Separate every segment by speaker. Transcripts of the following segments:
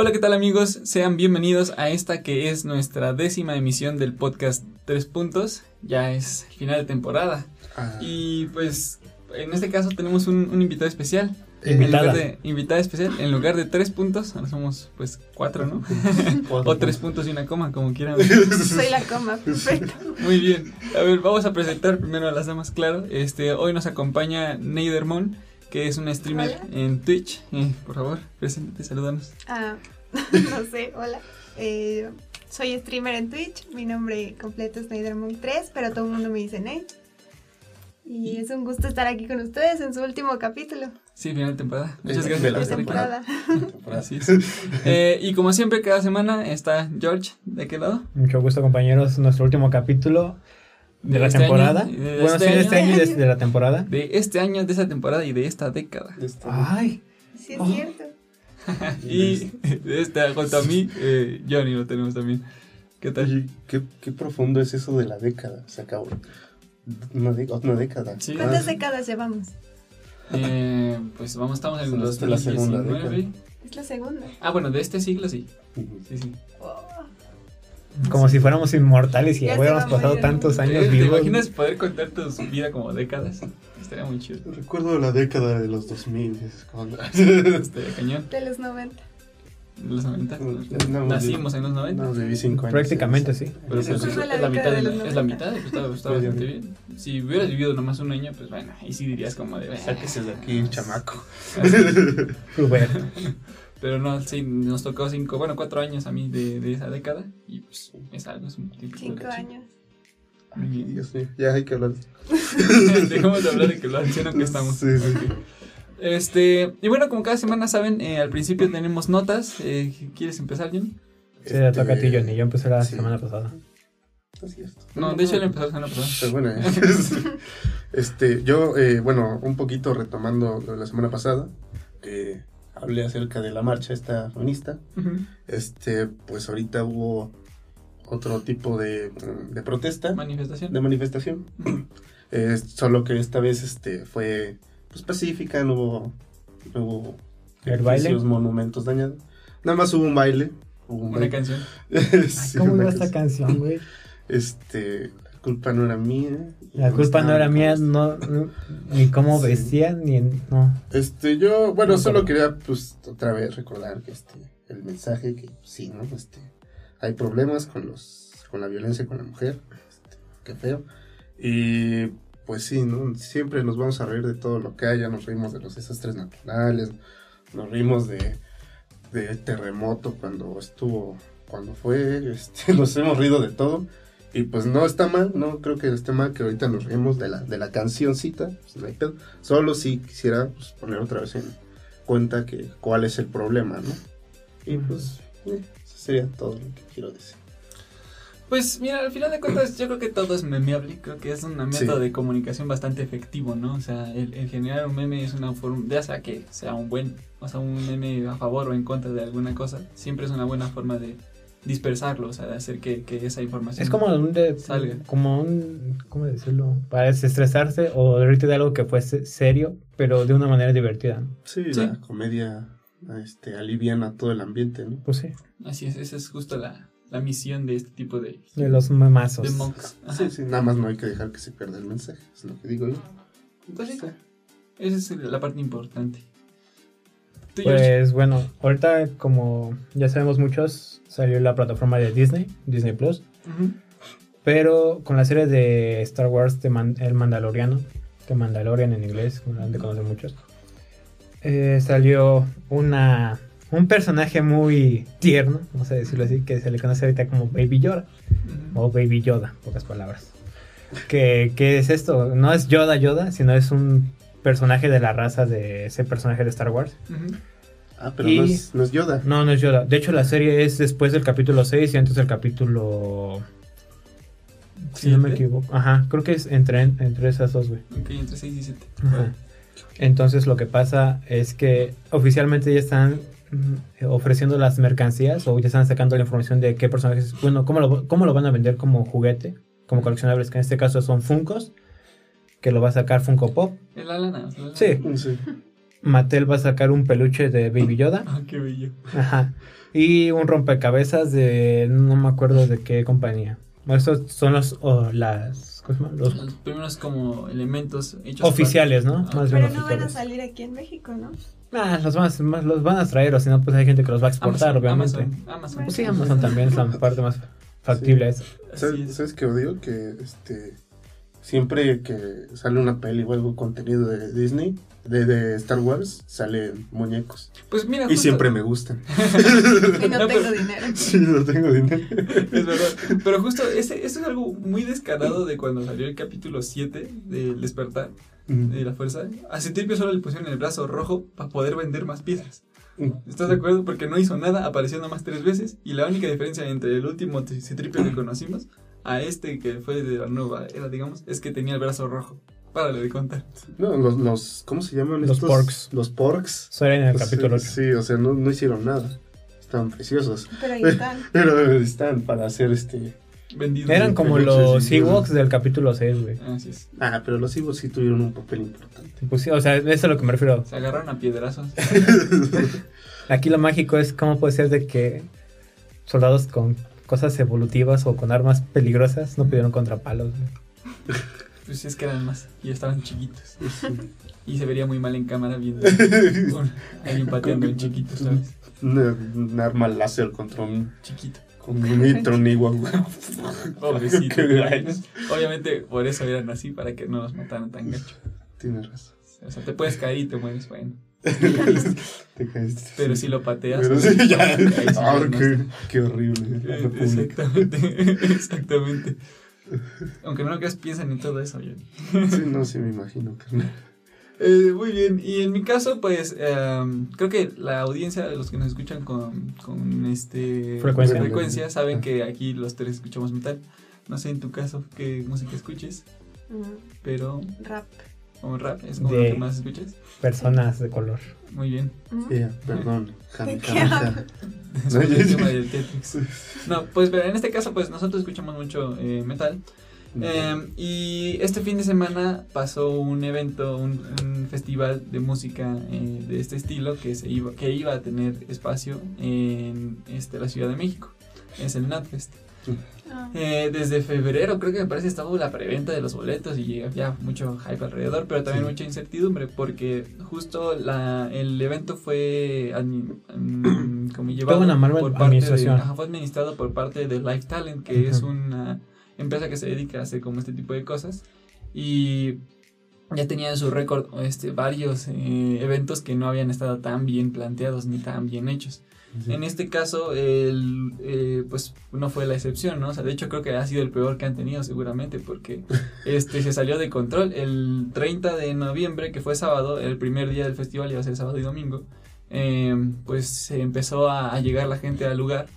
Speaker 1: Hola, ¿qué tal amigos? Sean bienvenidos a esta que es nuestra décima emisión del podcast Tres Puntos. Ya es final de temporada.
Speaker 2: Ah,
Speaker 1: Y pues en este caso tenemos un, un invitado especial. En
Speaker 3: Invitada.
Speaker 1: lugar de, invitada especial, en lugar de tres puntos, ahora somos pues cuatro, ¿no? o tres puntos y una coma, como quieran.
Speaker 4: Soy la coma, perfecto.
Speaker 1: Muy bien. A ver, vamos a presentar primero a las damas, claro. Este, hoy nos acompaña Neidermon, que es una streamer
Speaker 4: Hola.
Speaker 1: en Twitch. Eh, por favor, preséntate, salúdanos.
Speaker 4: Ah, no sé, hola. Eh, soy streamer en Twitch. Mi nombre completo es Neidermonk3, pero todo el mundo me dice Ney. Y es un gusto estar aquí con ustedes en su último capítulo
Speaker 1: Sí, final de temporada. Muchas gracias por estar aquí.
Speaker 4: temporada.
Speaker 1: Así es. Eh, y como siempre, cada semana está George. ¿De qué lado?
Speaker 3: Mucho gusto, compañeros. Nuestro último capítulo de,
Speaker 1: De
Speaker 3: la
Speaker 1: este
Speaker 3: temporada.
Speaker 1: año de
Speaker 3: bueno,
Speaker 1: este
Speaker 3: sí, de este
Speaker 1: año.
Speaker 3: y de, de la temporada.
Speaker 1: De este año, de esta temporada y de esta década.
Speaker 2: Este,
Speaker 3: Ay,
Speaker 4: Sí, es
Speaker 3: Oh.
Speaker 4: cierto.
Speaker 1: Y de esta, junto a mí, eh, Johnny lo tenemos también. ¿Qué tal?
Speaker 2: Oye, ¿qué, qué profundo es eso de la década. Se acabó. Una, de- una década.
Speaker 1: Sí.
Speaker 4: ¿Cuántas
Speaker 2: Ah,
Speaker 4: décadas llevamos?
Speaker 1: Eh, pues vamos, estamos en los
Speaker 2: las de la segunda
Speaker 1: 2019.
Speaker 4: Es la segunda.
Speaker 1: Ah, bueno, de este siglo sí. Sí, sí.
Speaker 4: Oh,
Speaker 3: como si fuéramos inmortales y
Speaker 4: Ya
Speaker 3: hubiéramos pasado
Speaker 4: muriendo.
Speaker 3: tantos años
Speaker 1: ¿Te
Speaker 3: vivos.
Speaker 1: imaginas poder contar tu vida como décadas? Estaría muy chido.
Speaker 2: Recuerdo la década de los 2000. es cuando-
Speaker 1: Estaría cañón.
Speaker 4: de los 90.
Speaker 1: En los 90.
Speaker 2: No,
Speaker 1: Nacimos en los 90.
Speaker 2: No, viví 5 años.
Speaker 3: Prácticamente sí.
Speaker 1: Pero pues, es,
Speaker 4: la
Speaker 1: es la mitad de
Speaker 4: de
Speaker 1: la,
Speaker 4: los
Speaker 1: es la
Speaker 4: 90.
Speaker 1: mitad, pues, está, bastante bien. Si hubieras vivido nomás un año, pues bueno, ahí sí dirías como de...
Speaker 2: Sáquese de aquí, chamaco.
Speaker 3: Rubén.
Speaker 1: Pero no, sí, nos tocó cinco, bueno, cuatro años a mí de, de esa década y pues es algo, es un típico.
Speaker 4: Cinco años.
Speaker 2: Ay. Dios mío, ya hay que hablar.
Speaker 1: Dejemos de hablar de que lo anciano que estamos.
Speaker 2: Sí, sí.
Speaker 1: Este, y bueno, como cada semana saben, eh, al principio tenemos notas. Eh, ¿Quieres empezar, Johnny?
Speaker 3: Sí, le toca a ti,
Speaker 2: Este,
Speaker 3: Johnny. Yo empecé la
Speaker 2: sí.
Speaker 3: semana pasada.
Speaker 1: No, de hecho él empezó la semana pasada.
Speaker 2: Pero bueno, eh. este, yo, eh, bueno, un poquito retomando lo de la semana pasada, eh, hablé acerca de la marcha esta feminista. Este, pues ahorita hubo otro tipo de, de protesta,
Speaker 1: Manifestación.
Speaker 2: de manifestación. Eh, solo que esta vez este, fue pues, pacífica, no hubo, no hubo
Speaker 3: ¿El baile?
Speaker 2: monumentos dañados. Nada más hubo un baile. hubo un
Speaker 1: Una
Speaker 2: baile.
Speaker 1: canción.
Speaker 3: Ay, ¿Cómo
Speaker 2: una
Speaker 3: iba esta canción, güey?
Speaker 2: Este, culpa no era mía.
Speaker 3: La culpa no era mía, no, no- ni cómo
Speaker 2: Sí.
Speaker 3: vestía, ni en- no.
Speaker 2: Este, yo, bueno,
Speaker 3: No,
Speaker 2: solo quería, pues, otra vez recordar que este, el mensaje que, sí, ¿no? Este, hay problemas con los, con la violencia con la mujer, este, qué feo. Y, pues sí, ¿no? Siempre nos vamos a reír de todo lo que haya, nos reímos de los desastres naturales, nos reímos de, de terremoto cuando estuvo, cuando fue, este, nos hemos reído de todo. Y pues no está mal, no creo que esté mal que ahorita nos reímos de la, de la cancioncita, pues no hay pedo. Solo si quisiera pues, poner otra vez en cuenta que cuál es el problema, ¿no? Y pues eh, eso sería todo lo que quiero decir.
Speaker 1: Pues mira, al final de cuentas yo creo que todo es memeable, creo que es un método
Speaker 2: Sí.
Speaker 1: de comunicación bastante efectivo, ¿no? O sea, el, el generar un meme es una forma, ya sea que sea un buen, o sea, un meme a favor o en contra de alguna cosa, siempre es una buena forma de dispersarlo, o sea, de hacer que, que esa información...
Speaker 3: Es como un, de-
Speaker 1: Salga.
Speaker 3: como un, ¿cómo decirlo? Para desestresarse o reírte de algo que fuese serio, pero de una manera divertida. ¿no?
Speaker 2: Sí,
Speaker 1: Sí.
Speaker 2: la comedia este, aliviana todo el ambiente, ¿no?
Speaker 3: Pues sí,
Speaker 1: Así es, esa es justo la, la misión de este tipo de,
Speaker 3: de los memazos.
Speaker 1: de monks. Ajá.
Speaker 2: Sí, sí, nada más no hay que dejar que se pierda el mensaje, es lo que digo yo.
Speaker 1: Pues sí. Esa es la parte importante.
Speaker 3: Pues bueno, ahorita como ya sabemos muchos, salió la plataforma de Disney, Disney Plus, pero con la serie de Star Wars, de Man- El Mandaloriano, de Mandalorian en inglés, como la han de conocer muchos, eh, salió una, un personaje muy tierno, vamos a decirlo así, que se le conoce ahorita como Baby Yoda, o Baby Yoda, pocas palabras. ¿Qué, ¿Qué es esto? No es Yoda Yoda, sino es un personaje de la raza de ese personaje de Star Wars.
Speaker 2: Ah, pero
Speaker 3: Y-
Speaker 2: no, es, no es Yoda.
Speaker 3: No, no es Yoda. De hecho, la serie es después del capítulo 6 y antes del capítulo... Si no me equivoco. Ajá, creo que es entre, entre esas dos, güey.
Speaker 1: Ok, entre 6 y 7.
Speaker 3: Ajá. Entonces lo que pasa es que oficialmente ya están mm, ofreciendo las mercancías o ya están sacando la información de qué personajes, bueno, cómo lo, cómo lo van a vender como juguete, como coleccionables, que en este caso son Funkos, que lo va a sacar Funko Pop.
Speaker 1: Es la lana. es la lana.
Speaker 3: Sí,
Speaker 2: Sí.
Speaker 3: Mattel va a sacar un peluche de Baby Yoda.
Speaker 1: Ah, qué bello.
Speaker 3: Ajá. Y un rompecabezas de. No me acuerdo de qué compañía. Estos son los. o las. ¿cómo se llama? Los
Speaker 1: Los primeros como elementos hechos
Speaker 3: oficiales, ¿no?
Speaker 1: Ah.
Speaker 3: Más bien
Speaker 4: Pero no van a
Speaker 3: oficiales.
Speaker 4: salir aquí en México, ¿no?
Speaker 3: Ah, los van, a, más- los van a traer, o si no, pues hay gente que los va a
Speaker 1: por-
Speaker 3: exportar,
Speaker 1: Amazon,
Speaker 3: obviamente.
Speaker 1: Amazon, Amazon.
Speaker 3: Pues sí, Amazon también es la parte más factible. esa.
Speaker 1: Así
Speaker 2: ¿Sabes,
Speaker 1: es.
Speaker 2: ¿Sabes qué odio? Que este siempre que sale una peli o algo contenido de Disney, de, de Star Wars, salen muñecos.
Speaker 1: Pues mira,
Speaker 2: Y
Speaker 1: justo-
Speaker 2: siempre me gustan.
Speaker 4: Y no
Speaker 1: No,
Speaker 4: tengo
Speaker 1: pero-
Speaker 4: dinero.
Speaker 2: Sí, no tengo dinero.
Speaker 1: Es verdad. Pero justo ese, eso es algo muy descarado de cuando salió el capítulo 7 del despertar de la fuerza. A Citripio solo le pusieron el brazo rojo para poder vender más piezas. ¿Estás de acuerdo? Porque no hizo nada, apareció nada más tres veces. Y la única diferencia entre el último Citripio que conocimos a este que fue de la nueva era, digamos, es que tenía el brazo rojo. Párale de contar.
Speaker 2: No, los, los, ¿cómo se llaman
Speaker 3: Los
Speaker 2: estos?
Speaker 3: porks.
Speaker 2: Los porks.
Speaker 3: Eso era en el
Speaker 2: Pues,
Speaker 3: capítulo
Speaker 2: sí,
Speaker 3: 8.
Speaker 2: Sí, o sea, no, no hicieron nada. Estaban preciosos.
Speaker 4: Pero ahí están.
Speaker 2: Pero están para hacer este...
Speaker 1: Vendido.
Speaker 3: Eran como los Ewoks del capítulo 6, güey.
Speaker 1: Así es.
Speaker 2: Ah, pero los hijos sí tuvieron un papel importante.
Speaker 3: Pues sí, o sea, eso es a lo que me refiero.
Speaker 1: Se agarraron a piedrazos.
Speaker 3: Aquí lo mágico es cómo puede ser de que soldados con cosas evolutivas o con armas peligrosas no pudieron contra palos. güey.
Speaker 1: Pues es que eran más. Y estaban chiquitos.
Speaker 2: Sí.
Speaker 1: Y se vería muy mal en cámara viendo un- alguien pateando en chiquito, ¿sabes?
Speaker 2: Una- un arma láser contra un,
Speaker 1: Chiquito.
Speaker 2: con un Nitron igual.
Speaker 1: Pobrecito. Obviamente por eso eran así, para que no los mataran tan gacho.
Speaker 2: Tienes razón.
Speaker 1: O sea, te puedes caer y te mueres, bueno.
Speaker 2: Te caíste.
Speaker 1: Pero si lo pateas.
Speaker 2: Pero sí, ya.
Speaker 1: sí
Speaker 2: Ah, qué, horrible.
Speaker 1: Eh,
Speaker 2: República.
Speaker 1: Exactamente, exactamente. Aunque no lo creas, piensan en todo eso. yo.
Speaker 2: Sí, no, sí me imagino. carnal.
Speaker 1: Eh, muy bien, y en mi caso, pues em, creo que la audiencia de los que nos escuchan con, con este
Speaker 3: Frecuencia.
Speaker 1: frecuencia saben que aquí los tres escuchamos metal. No sé en tu caso qué música escuches,
Speaker 4: Mm,
Speaker 1: pero
Speaker 4: Rap.
Speaker 1: Como rap es como
Speaker 3: De-
Speaker 1: lo que más escuchas.
Speaker 3: Personas de color.
Speaker 1: Muy bien.
Speaker 2: Ya, perdón. No,
Speaker 1: pues pero en este caso, pues nosotros escuchamos mucho eh, metal. Eh, y este fin de semana pasó un evento, un, un festival de música eh, de este estilo que se iba, que iba a tener espacio en este, la Ciudad de México. Es el NatFest. Eh, desde febrero creo que me parece estaba la preventa de los boletos y había mucho hype alrededor, pero también
Speaker 2: Sí.
Speaker 1: mucha incertidumbre porque justo la, el evento fue admi- mm, como llevado
Speaker 3: una
Speaker 1: por parte de, ajá, fue administrado por parte de Life Talent, que es
Speaker 3: Ujú.
Speaker 1: una empresa que se dedica a hacer como este tipo de cosas y ya tenía en su récord este, varios eh, eventos que no habían estado tan bien planteados ni tan bien hechos.
Speaker 2: Sí.
Speaker 1: En este caso, el, eh, pues no fue la excepción, ¿no? O sea, de hecho creo que ha sido el peor que han tenido seguramente porque este se salió de control. El 30 de noviembre, que fue sábado, el primer día del festival iba a ser sábado y domingo, eh, pues se empezó a, a llegar la gente al lugar.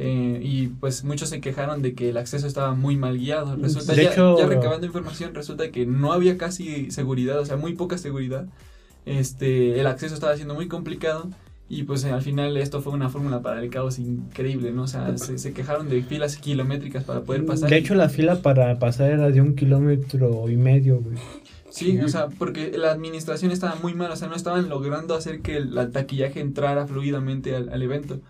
Speaker 1: Eh, y pues muchos se quejaron de que el acceso estaba muy mal guiado. Resulta,
Speaker 3: De
Speaker 1: ya,
Speaker 3: hecho-
Speaker 1: ya recabando información, resulta que no había casi seguridad, o sea, muy poca seguridad. Este, el acceso estaba siendo muy complicado y pues al final esto fue una fórmula para el caos increíble, ¿no? O sea, se, se quejaron de filas kilométricas para poder pasar.
Speaker 3: De
Speaker 1: y-
Speaker 3: hecho, la fila para pasar era de un kilómetro y medio, güey.
Speaker 1: Sí, o sea, porque la administración estaba muy mal, o sea, no estaban logrando hacer que el, el taquillaje entrara fluidamente al, al evento.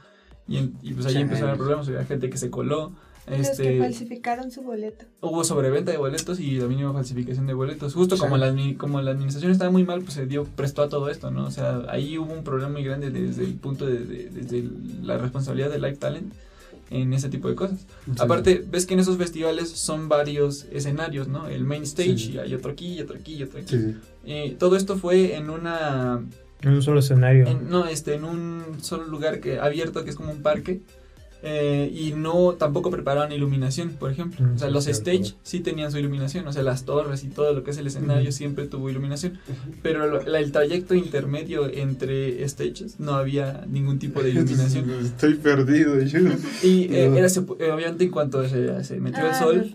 Speaker 1: Y, y pues ahí
Speaker 2: Chale.
Speaker 1: empezaron los problemas, había gente que se coló,
Speaker 4: Los que
Speaker 1: este,
Speaker 4: falsificaron su boleto.
Speaker 1: hubo sobreventa de boletos y también hubo falsificación de boletos. Justo como la, como la administración estaba muy mal, pues se dio, prestó a todo esto, ¿no? O sea, ahí hubo un problema muy grande desde el punto de, de- desde la responsabilidad de Life Talent en ese tipo de cosas.
Speaker 2: Sí.
Speaker 1: Aparte, ves que en esos festivales son varios escenarios, ¿no? El main stage
Speaker 2: Sí.
Speaker 1: y hay otro aquí y otro aquí y otro aquí.
Speaker 2: Sí.
Speaker 1: Eh, todo esto fue en una
Speaker 3: En un solo escenario.
Speaker 1: en- no este en un solo lugar que abierto que es como un parque eh, y no tampoco preparaban iluminación por ejemplo
Speaker 3: Mm,
Speaker 1: o sea
Speaker 3: sí,
Speaker 1: los
Speaker 3: cierto.
Speaker 1: stage sí tenían su iluminación o sea las torres y todo lo que es el escenario siempre tuvo iluminación pero lo- la- el trayecto intermedio entre stages no había ningún tipo de iluminación
Speaker 2: Estoy perdido. Yo.
Speaker 1: y eh,
Speaker 2: No.
Speaker 1: era eh, obviamente en cuanto se, se metió el
Speaker 4: Ah,
Speaker 1: sol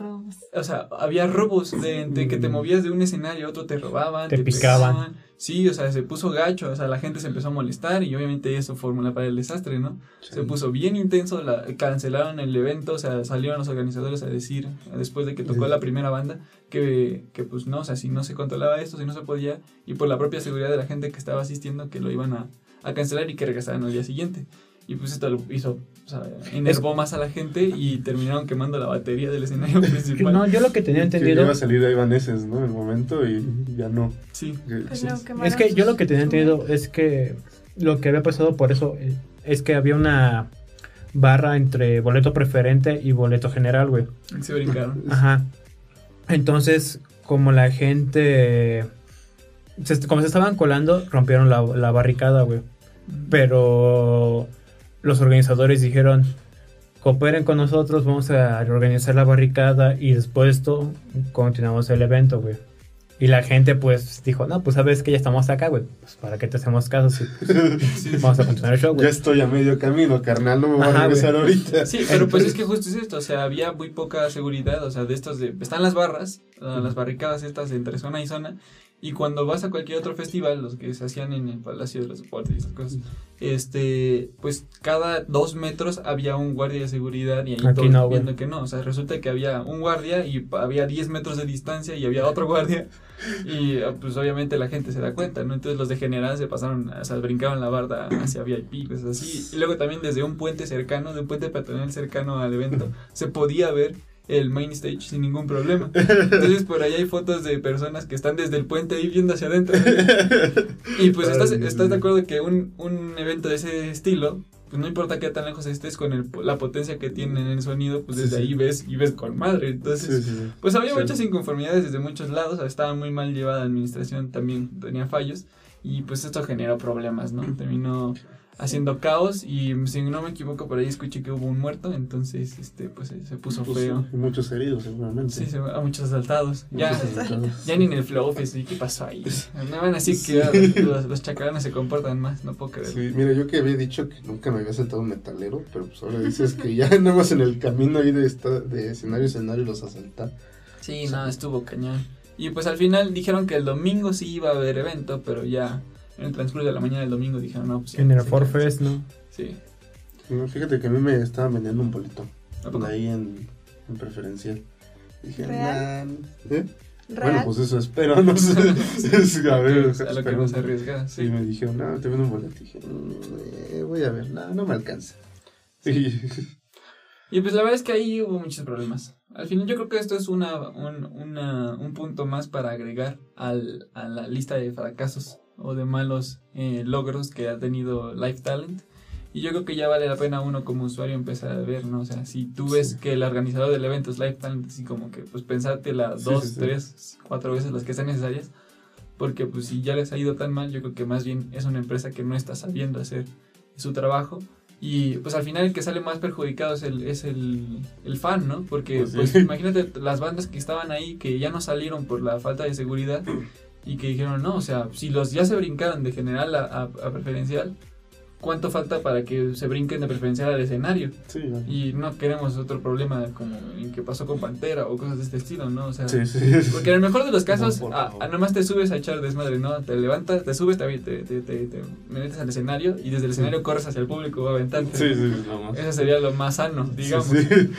Speaker 1: o sea, había robos de, de que te
Speaker 2: Mm.
Speaker 1: movías de un escenario a otro, te robaban,
Speaker 3: Te picaban.
Speaker 1: Sí, o sea, se puso gacho, o sea, la gente se empezó a molestar y obviamente eso fórmula para el desastre, ¿no? Se puso bien intenso, la, cancelaron el evento, o sea, salieron los organizadores a decir, después de que tocó la primera banda, que, que pues no, o sea, si no se controlaba esto, si no se podía, y por la propia seguridad de la gente que estaba asistiendo, que lo iban a, a cancelar y que regresaran al día siguiente. Y pues esto lo hizo, o sea, enervó más a la gente y terminaron quemando la batería del escenario principal.
Speaker 3: No, yo lo que tenía entendido. Que
Speaker 2: iba a salir ahí Vaneses, ¿no? En el momento y ya no.
Speaker 1: Sí.
Speaker 4: Pues
Speaker 3: es que yo lo que tenía entendido es que lo que había pasado por eso eh, es que había una barra entre boleto preferente y boleto general, güey.
Speaker 1: Se brincaron.
Speaker 3: Ajá. Entonces, como la gente. como se estaban colando, rompieron la, la barricada, güey. Pero los organizadores dijeron, cooperen con nosotros, vamos a organizar la barricada y después de esto continuamos el evento, güey. Y la gente pues dijo, no, pues sabes que ya estamos acá, güey. Pues para qué te hacemos caso si vamos a continuar el show, güey.
Speaker 2: Ya estoy a medio camino, carnal, no me voy a regresar ahorita.
Speaker 1: Sí, pero pues es que justo es esto, o sea, había muy poca seguridad, o sea, de estos de... Están las barras, las barricadas estas entre zona y zona, y cuando vas a cualquier otro festival, los que se hacían en el Palacio de los Deportes y esas cosas, este, pues cada dos metros había un guardia de seguridad y ahí todos viendo que no. O sea, resulta que había un guardia y había 10 metros de distancia y había otro guardia. Y ah, pues obviamente la gente se da cuenta, ¿no? Entonces los de general se pasaron, o sea, brincaban la barda hacia VIP, cosas así. Y luego también desde un puente cercano, de un puente peatonal cercano al evento, se podía ver el main stage sin ningún problema. Entonces por ahí hay fotos de personas que están desde el puente ahí viendo hacia adentro. Y pues estás, estás de acuerdo que un, un evento de ese estilo, pues no importa qué tan lejos estés con el, la potencia que tiene en el sonido, pues desde ahí ves y ves con madre. Entonces, pues había muchas inconformidades desde muchos lados, estaba muy mal llevada la administración, también tenía fallos y pues esto generó problemas, ¿no? Terminó haciendo caos y si no me equivoco por ahí escuché que hubo un muerto, entonces este pues se puso pues, feo.
Speaker 2: Y muchos heridos seguramente.
Speaker 1: Sí, a muchos asaltados. Ya, ya ni en el flow office, ¿qué pasó ahí? Me van a decir que los, los, se comportan más, no puedo creer.
Speaker 2: Sí, mira, yo que había dicho que nunca me había saltado un metalero, pero pues ahora dices que ya andamos en el camino ahí de, esta, de escenario a escenario los asaltan.
Speaker 1: Sí, no, estuvo cañón. Y pues al final dijeron que el domingo sí iba a haber evento, pero ya en el transcurso de la mañana del domingo dijeron, no, pues...
Speaker 3: En el Forfest, ¿no?
Speaker 1: Sí.
Speaker 2: fíjate que a mí me estaban vendiendo un bolito. Ahí en, en preferencial. Dije, ¿eh? Bueno, pues eso espero, no sé.
Speaker 1: a ver, a lo que no se arriesga.
Speaker 2: Sí. Y me dijeron, no, te vendo un boleto. Dije, eh, voy a ver, no, no me alcanza.
Speaker 1: Sí. Y pues la verdad es que ahí hubo muchos problemas. Al final yo creo que esto es una, un, una, un punto más para agregar al, a la lista de fracasos o de malos eh, logros que ha tenido Life Talent. Y yo creo que ya vale la pena uno como usuario empezar a ver, ¿no? O sea, si tú ves que el organizador del evento es Life Talent, así como que pues pensarte las dos, tres, cuatro veces las que sean necesarias. Porque pues si ya les ha ido tan mal, yo creo que más bien es una empresa que no está sabiendo hacer su trabajo. Y pues al final el que sale más perjudicado es el, es el, el fan, ¿no? Porque pues, pues imagínate las bandas que estaban ahí que ya no salieron por la falta de seguridad y que dijeron, no, o sea, si los ya se brincaron de general a, a preferencial, cuánto falta para que se brinquen de preferencial al escenario.
Speaker 2: Sí,
Speaker 1: Y no queremos otro problema como en que pasó con Pantera o cosas de este estilo, ¿no? O sea,
Speaker 2: sí, sí.
Speaker 1: porque en el mejor de los casos, a, nomás te subes a echar desmadre, ¿no? Te levantas, te subes, te, te, te, te metes al escenario y desde el escenario corres hacia el público aventante.
Speaker 2: Sí, sí,
Speaker 1: Eso sería lo más sano, digamos.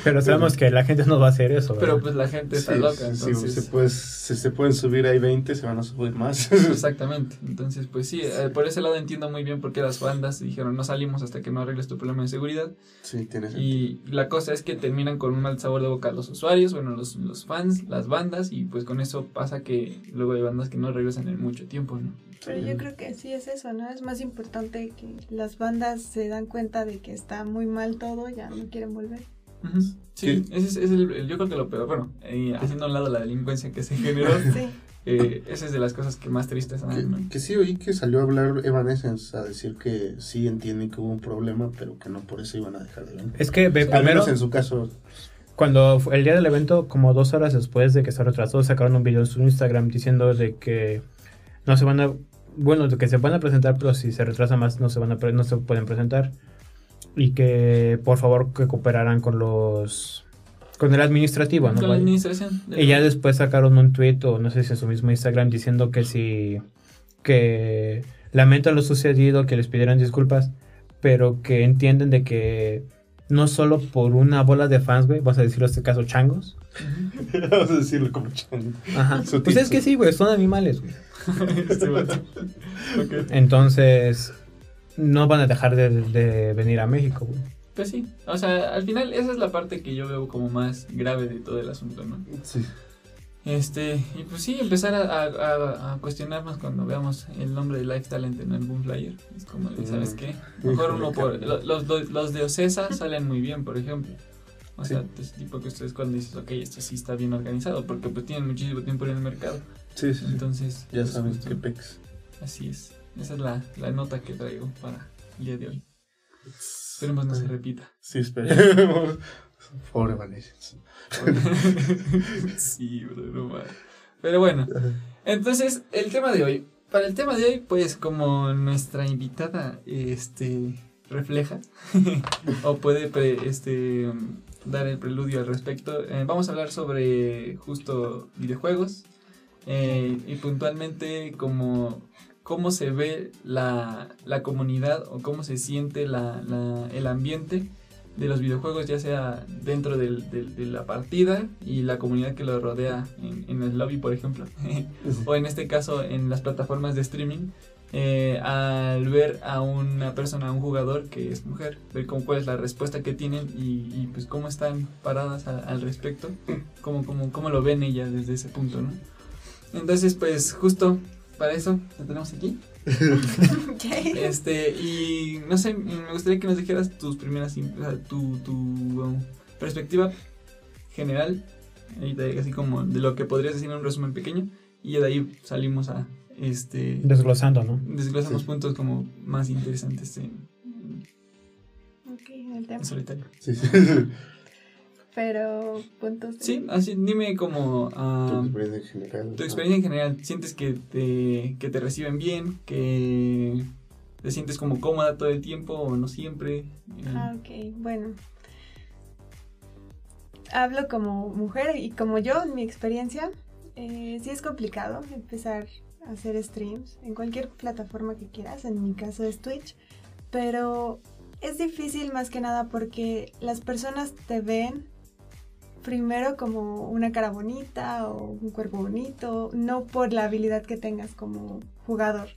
Speaker 3: Pero sabemos que la gente no va a hacer eso.
Speaker 1: Pero pues la gente está loca, entonces.
Speaker 2: Se puede, si se pueden subir ahí 20, se van a subir más.
Speaker 1: Exactamente. Entonces, pues sí, eh, por ese lado entiendo muy bien por qué las bandas dijeron, no salimos hasta que no arregles tu problema de seguridad.
Speaker 2: Sí, tiene
Speaker 1: Y la cosa es que terminan con un mal sabor de boca los usuarios, bueno, los, los fans, las bandas, y pues con eso pasa que luego hay bandas que no regresan en mucho tiempo, ¿no?
Speaker 4: Pero yo creo que sí es eso, ¿no? Es más importante que las bandas se dan cuenta de que está muy mal todo, ya no quieren volver.
Speaker 1: Sí, ese es, el, yo creo que lo peor, bueno, haciendo a un lado la delincuencia que se generó, sí. Eh, esa es de las cosas que más tristes
Speaker 2: son. Que, sí oí que salió a hablar Evanescence a decir que sí entienden que hubo un problema, pero que no por eso iban a dejar de venir.
Speaker 3: Es que ve, primero,
Speaker 2: Al menos en su caso.
Speaker 3: Cuando el día del evento, como dos horas después de que se retrasó, sacaron un video en su Instagram diciendo de que no se van a, bueno, de que se van a presentar, pero si se retrasa más no se van a, no se pueden presentar y que por favor que cooperaran con los con el administrativo, ¿no?
Speaker 1: Con la administración.
Speaker 3: Y ya después sacaron un tweet o no sé si en su mismo Instagram diciendo que si que lamentan lo sucedido, que les pidieran disculpas, pero que entienden de que no solo por una bola de fans, güey, vas a decirlo en este caso changos.
Speaker 2: Vamos a decirlo como chango.
Speaker 3: Ajá.
Speaker 2: Sutil,
Speaker 3: Pues es que sí, güey, son animales, güey.
Speaker 1: Este.
Speaker 3: Entonces, no van a dejar de, de venir a México, güey.
Speaker 1: Pues sí, o sea, al final esa es la parte que yo veo como más grave de todo el asunto, ¿no?
Speaker 2: Sí.
Speaker 1: Este, y pues sí, empezar a, a- a- cuestionarnos cuando veamos el nombre de Life Talent en algún flyer. Es como, de, ¿sabes
Speaker 2: Mm.
Speaker 1: qué? Mejor uno por... Los, los, los de Ocesa salen muy bien, por ejemplo. O
Speaker 2: Sí.
Speaker 1: sea, ese tipo que ustedes cuando dices, ok, esto sí está bien organizado, porque pues tienen muchísimo tiempo en el mercado.
Speaker 2: Sí, sí.
Speaker 1: Entonces,
Speaker 2: Ya
Speaker 1: pues,
Speaker 2: saben
Speaker 1: justo,
Speaker 2: qué pex.
Speaker 1: Así es. Esa es la, la nota que traigo para el día de hoy. Esperemos no se repita.
Speaker 2: Sí, esperemos. Pobre Valeria.
Speaker 1: sí, bro, no mames. Pero bueno, entonces el tema de hoy. Para el tema de hoy, pues como nuestra invitada este refleja o puede pre- este dar el preludio al respecto, eh, vamos a hablar sobre justo videojuegos eh, y puntualmente como cómo se ve la, la comunidad o cómo se siente la, la- el ambiente de los videojuegos, ya sea dentro del- del- de la partida y la comunidad que lo rodea en, en el lobby, por ejemplo, o en este caso en las plataformas de streaming, eh, al ver a una persona, a un jugador que es mujer, ver cómo, cuál es la respuesta que tienen y, y, pues cómo están paradas a- al respecto, cómo, cómo, cómo lo ven ellas desde ese punto, ¿no? Entonces, pues justo para eso lo tenemos aquí. Este, y no sé, me gustaría que nos dijeras tus primeras, im- o sea, tu, tu um, perspectiva general, así como de lo que podrías decir en un resumen pequeño, y de ahí salimos a, este,
Speaker 3: Desglosando, ¿no?
Speaker 1: desglosamos
Speaker 2: Sí.
Speaker 1: puntos como más interesantes en,
Speaker 4: Ok, el tema.
Speaker 1: en solitario.
Speaker 2: Sí, sí.
Speaker 4: Pero puntos. de-
Speaker 1: Sí, así, dime como
Speaker 2: Tu
Speaker 1: ah,
Speaker 2: experiencia en general.
Speaker 1: tu experiencia en general, ¿sientes que te, que te reciben bien? ¿Que te sientes como cómoda todo el tiempo o no siempre? Eh,
Speaker 4: Ah, ok, bueno. Hablo como mujer y como yo, en mi experiencia, eh, sí es complicado empezar a hacer streams en cualquier plataforma que quieras, en mi caso es Twitch, pero es difícil más que nada porque las personas te ven primero como una cara bonita o un cuerpo bonito, no por la habilidad que tengas como jugador.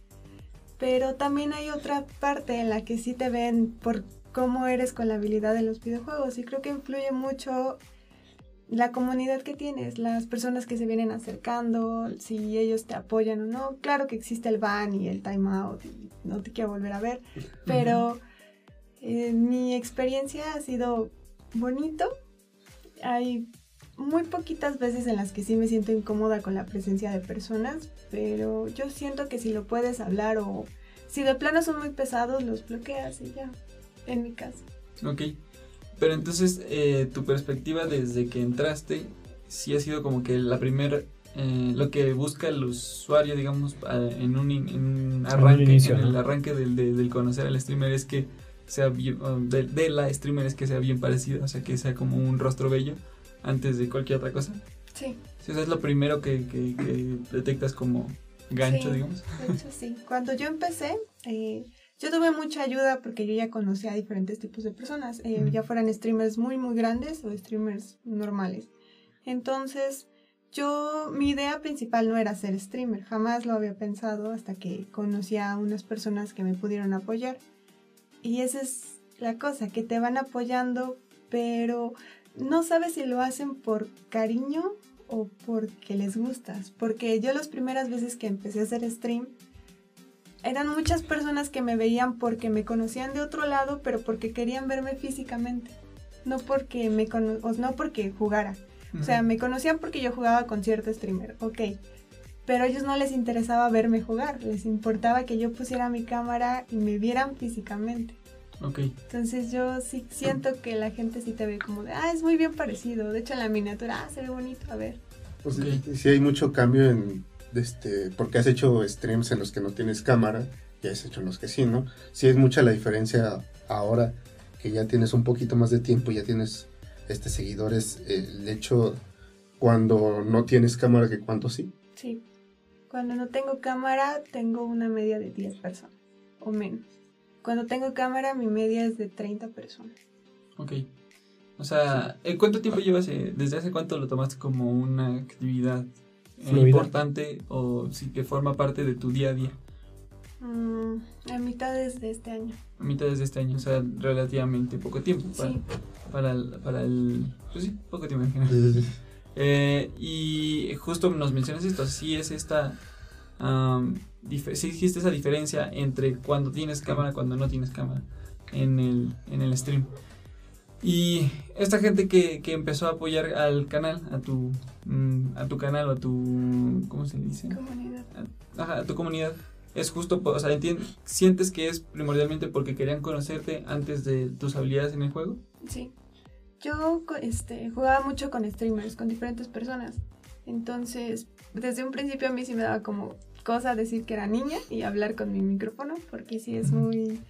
Speaker 4: Pero también hay otra parte en la que sí te ven por cómo eres con la habilidad de los videojuegos y creo que influye mucho la comunidad que tienes, las personas que se vienen acercando, si ellos te apoyan o no. Claro que existe el ban y el timeout y no te quiero volver a ver, pero eh, mi experiencia ha sido bonito. Hay muy poquitas veces en las que sí me siento incómoda con la presencia de personas, pero yo siento que si lo puedes hablar o si de plano son muy pesados, los bloqueas y ya, en mi caso.
Speaker 1: Ok. Pero entonces, eh, tu perspectiva desde que entraste, sí ha sido como que la primera, eh, lo que busca el usuario, digamos, en un, in- en un arranque,
Speaker 3: inicio,
Speaker 1: en el
Speaker 3: ¿no?
Speaker 1: arranque del, de- del conocer al streamer es que sea bien, um, de, de la streamer es que sea bien parecida, o sea, que sea como un rostro bello antes de cualquier otra cosa.
Speaker 4: Sí,
Speaker 1: Sí, eso es lo primero que, que- que detectas como gancho,
Speaker 4: Sí.
Speaker 1: digamos.
Speaker 4: de hecho sí. Cuando yo empecé, eh, yo tuve mucha ayuda porque yo ya conocía a diferentes tipos de personas, eh,
Speaker 1: Ujú.
Speaker 4: ya fueran streamers muy muy grandes o streamers normales. Entonces, yo, mi idea principal no era ser streamer, jamás lo había pensado hasta que conocí a unas personas que me pudieron apoyar. Y esa es la cosa, que te van apoyando, pero no sabes si lo hacen por cariño o porque les gustas. porque yo las primeras veces que empecé a hacer stream, eran muchas personas que me veían porque me conocían de otro lado, pero porque querían verme físicamente. No porque me cono- no porque jugara. O sea, me conocían porque yo jugaba con cierto streamer, ok. Pero a ellos no les interesaba verme jugar, les importaba que yo pusiera mi cámara y me vieran físicamente.
Speaker 1: Ok.
Speaker 4: Entonces yo sí siento que la gente sí te ve como de, ah, es muy bien parecido. De hecho, en la miniatura, ah, se ve bonito, a ver.
Speaker 2: Pues sí,
Speaker 1: Ok.
Speaker 2: sí hay mucho cambio en este porque has hecho streams en los que no tienes cámara y has hecho en los que sí, ¿no? Sí es mucha la diferencia ahora que ya tienes un poquito más de tiempo, ya tienes este seguidores, eh, el hecho cuando no tienes cámara que cuando sí.
Speaker 4: Sí. Cuando no tengo cámara, tengo una media de 10 personas o menos. Cuando tengo cámara, mi media es de 30 personas.
Speaker 1: Ok. O sea, ¿en ¿cuánto tiempo llevas? eh, ¿Desde hace cuánto lo tomaste como una actividad eh, importante o sí que forma parte de tu día a día?
Speaker 4: Mm, a mitades de este año.
Speaker 1: A mitad de este año, o sea, relativamente poco tiempo para,
Speaker 4: Sí.
Speaker 1: para, el, para el... Pues sí, poco tiempo en general. Eh, y justo nos mencionas esto, sí es esta... sí existe esa diferencia entre cuando tienes cámara y cuando no tienes cámara en el, en el stream. Y esta gente que, que empezó a apoyar al canal, a tu, mm, a tu canal o a tu... ¿Cómo se dice?
Speaker 4: Comunidad.
Speaker 1: Ajá, a tu comunidad. Es justo, o sea, ¿sientes que es primordialmente porque querían conocerte antes de tus habilidades en el juego?
Speaker 4: Sí. Yo este, jugaba mucho con streamers, con diferentes personas. Entonces, desde un principio a mí sí me daba como cosa decir que era niña y hablar con mi micrófono, porque sí es muy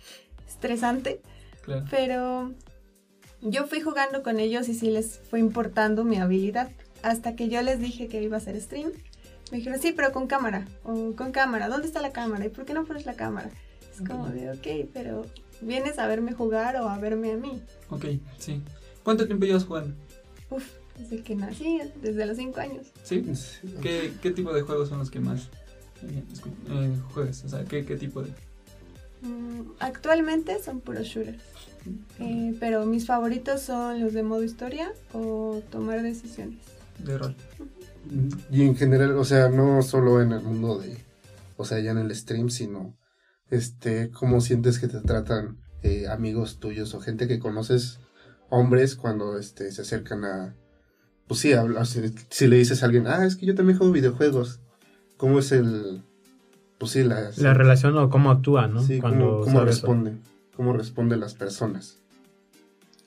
Speaker 4: estresante.
Speaker 1: Claro.
Speaker 4: Pero yo fui jugando con ellos y sí les fue importando mi habilidad. Hasta que yo les dije que iba a hacer stream. Me dijeron, sí, pero con cámara. O con cámara. ¿Dónde está la cámara? ¿Y por qué no pones la cámara? Es como
Speaker 1: Ok.
Speaker 4: de, ok, pero ¿vienes a verme jugar o a verme a mí?
Speaker 1: Ok, sí. ¿Cuánto tiempo llevas jugando?
Speaker 4: Uf, desde que nací, desde los 5 años.
Speaker 1: ¿Sí? ¿Qué, qué tipo de juegos son los que más eh, juegas? O sea, ¿qué, qué tipo de...?
Speaker 4: Mm, actualmente son puros shooters. Eh, pero mis favoritos son los de modo historia o tomar decisiones.
Speaker 1: de rol?
Speaker 2: Y en general, o sea, no solo en el mundo de, o sea, ya en el stream, sino, este, cómo sientes que te tratan eh, amigos tuyos o gente que conoces, hombres, cuando, este, se acercan a, pues sí, si le dices a alguien, ah, es que yo también juego videojuegos, ¿cómo es el, pues sí, la,
Speaker 3: La relación o cómo actúa, ¿no?
Speaker 2: sí,
Speaker 3: Cuando
Speaker 2: cómo, cómo
Speaker 3: sabe eso.
Speaker 2: responden, cómo responden las personas.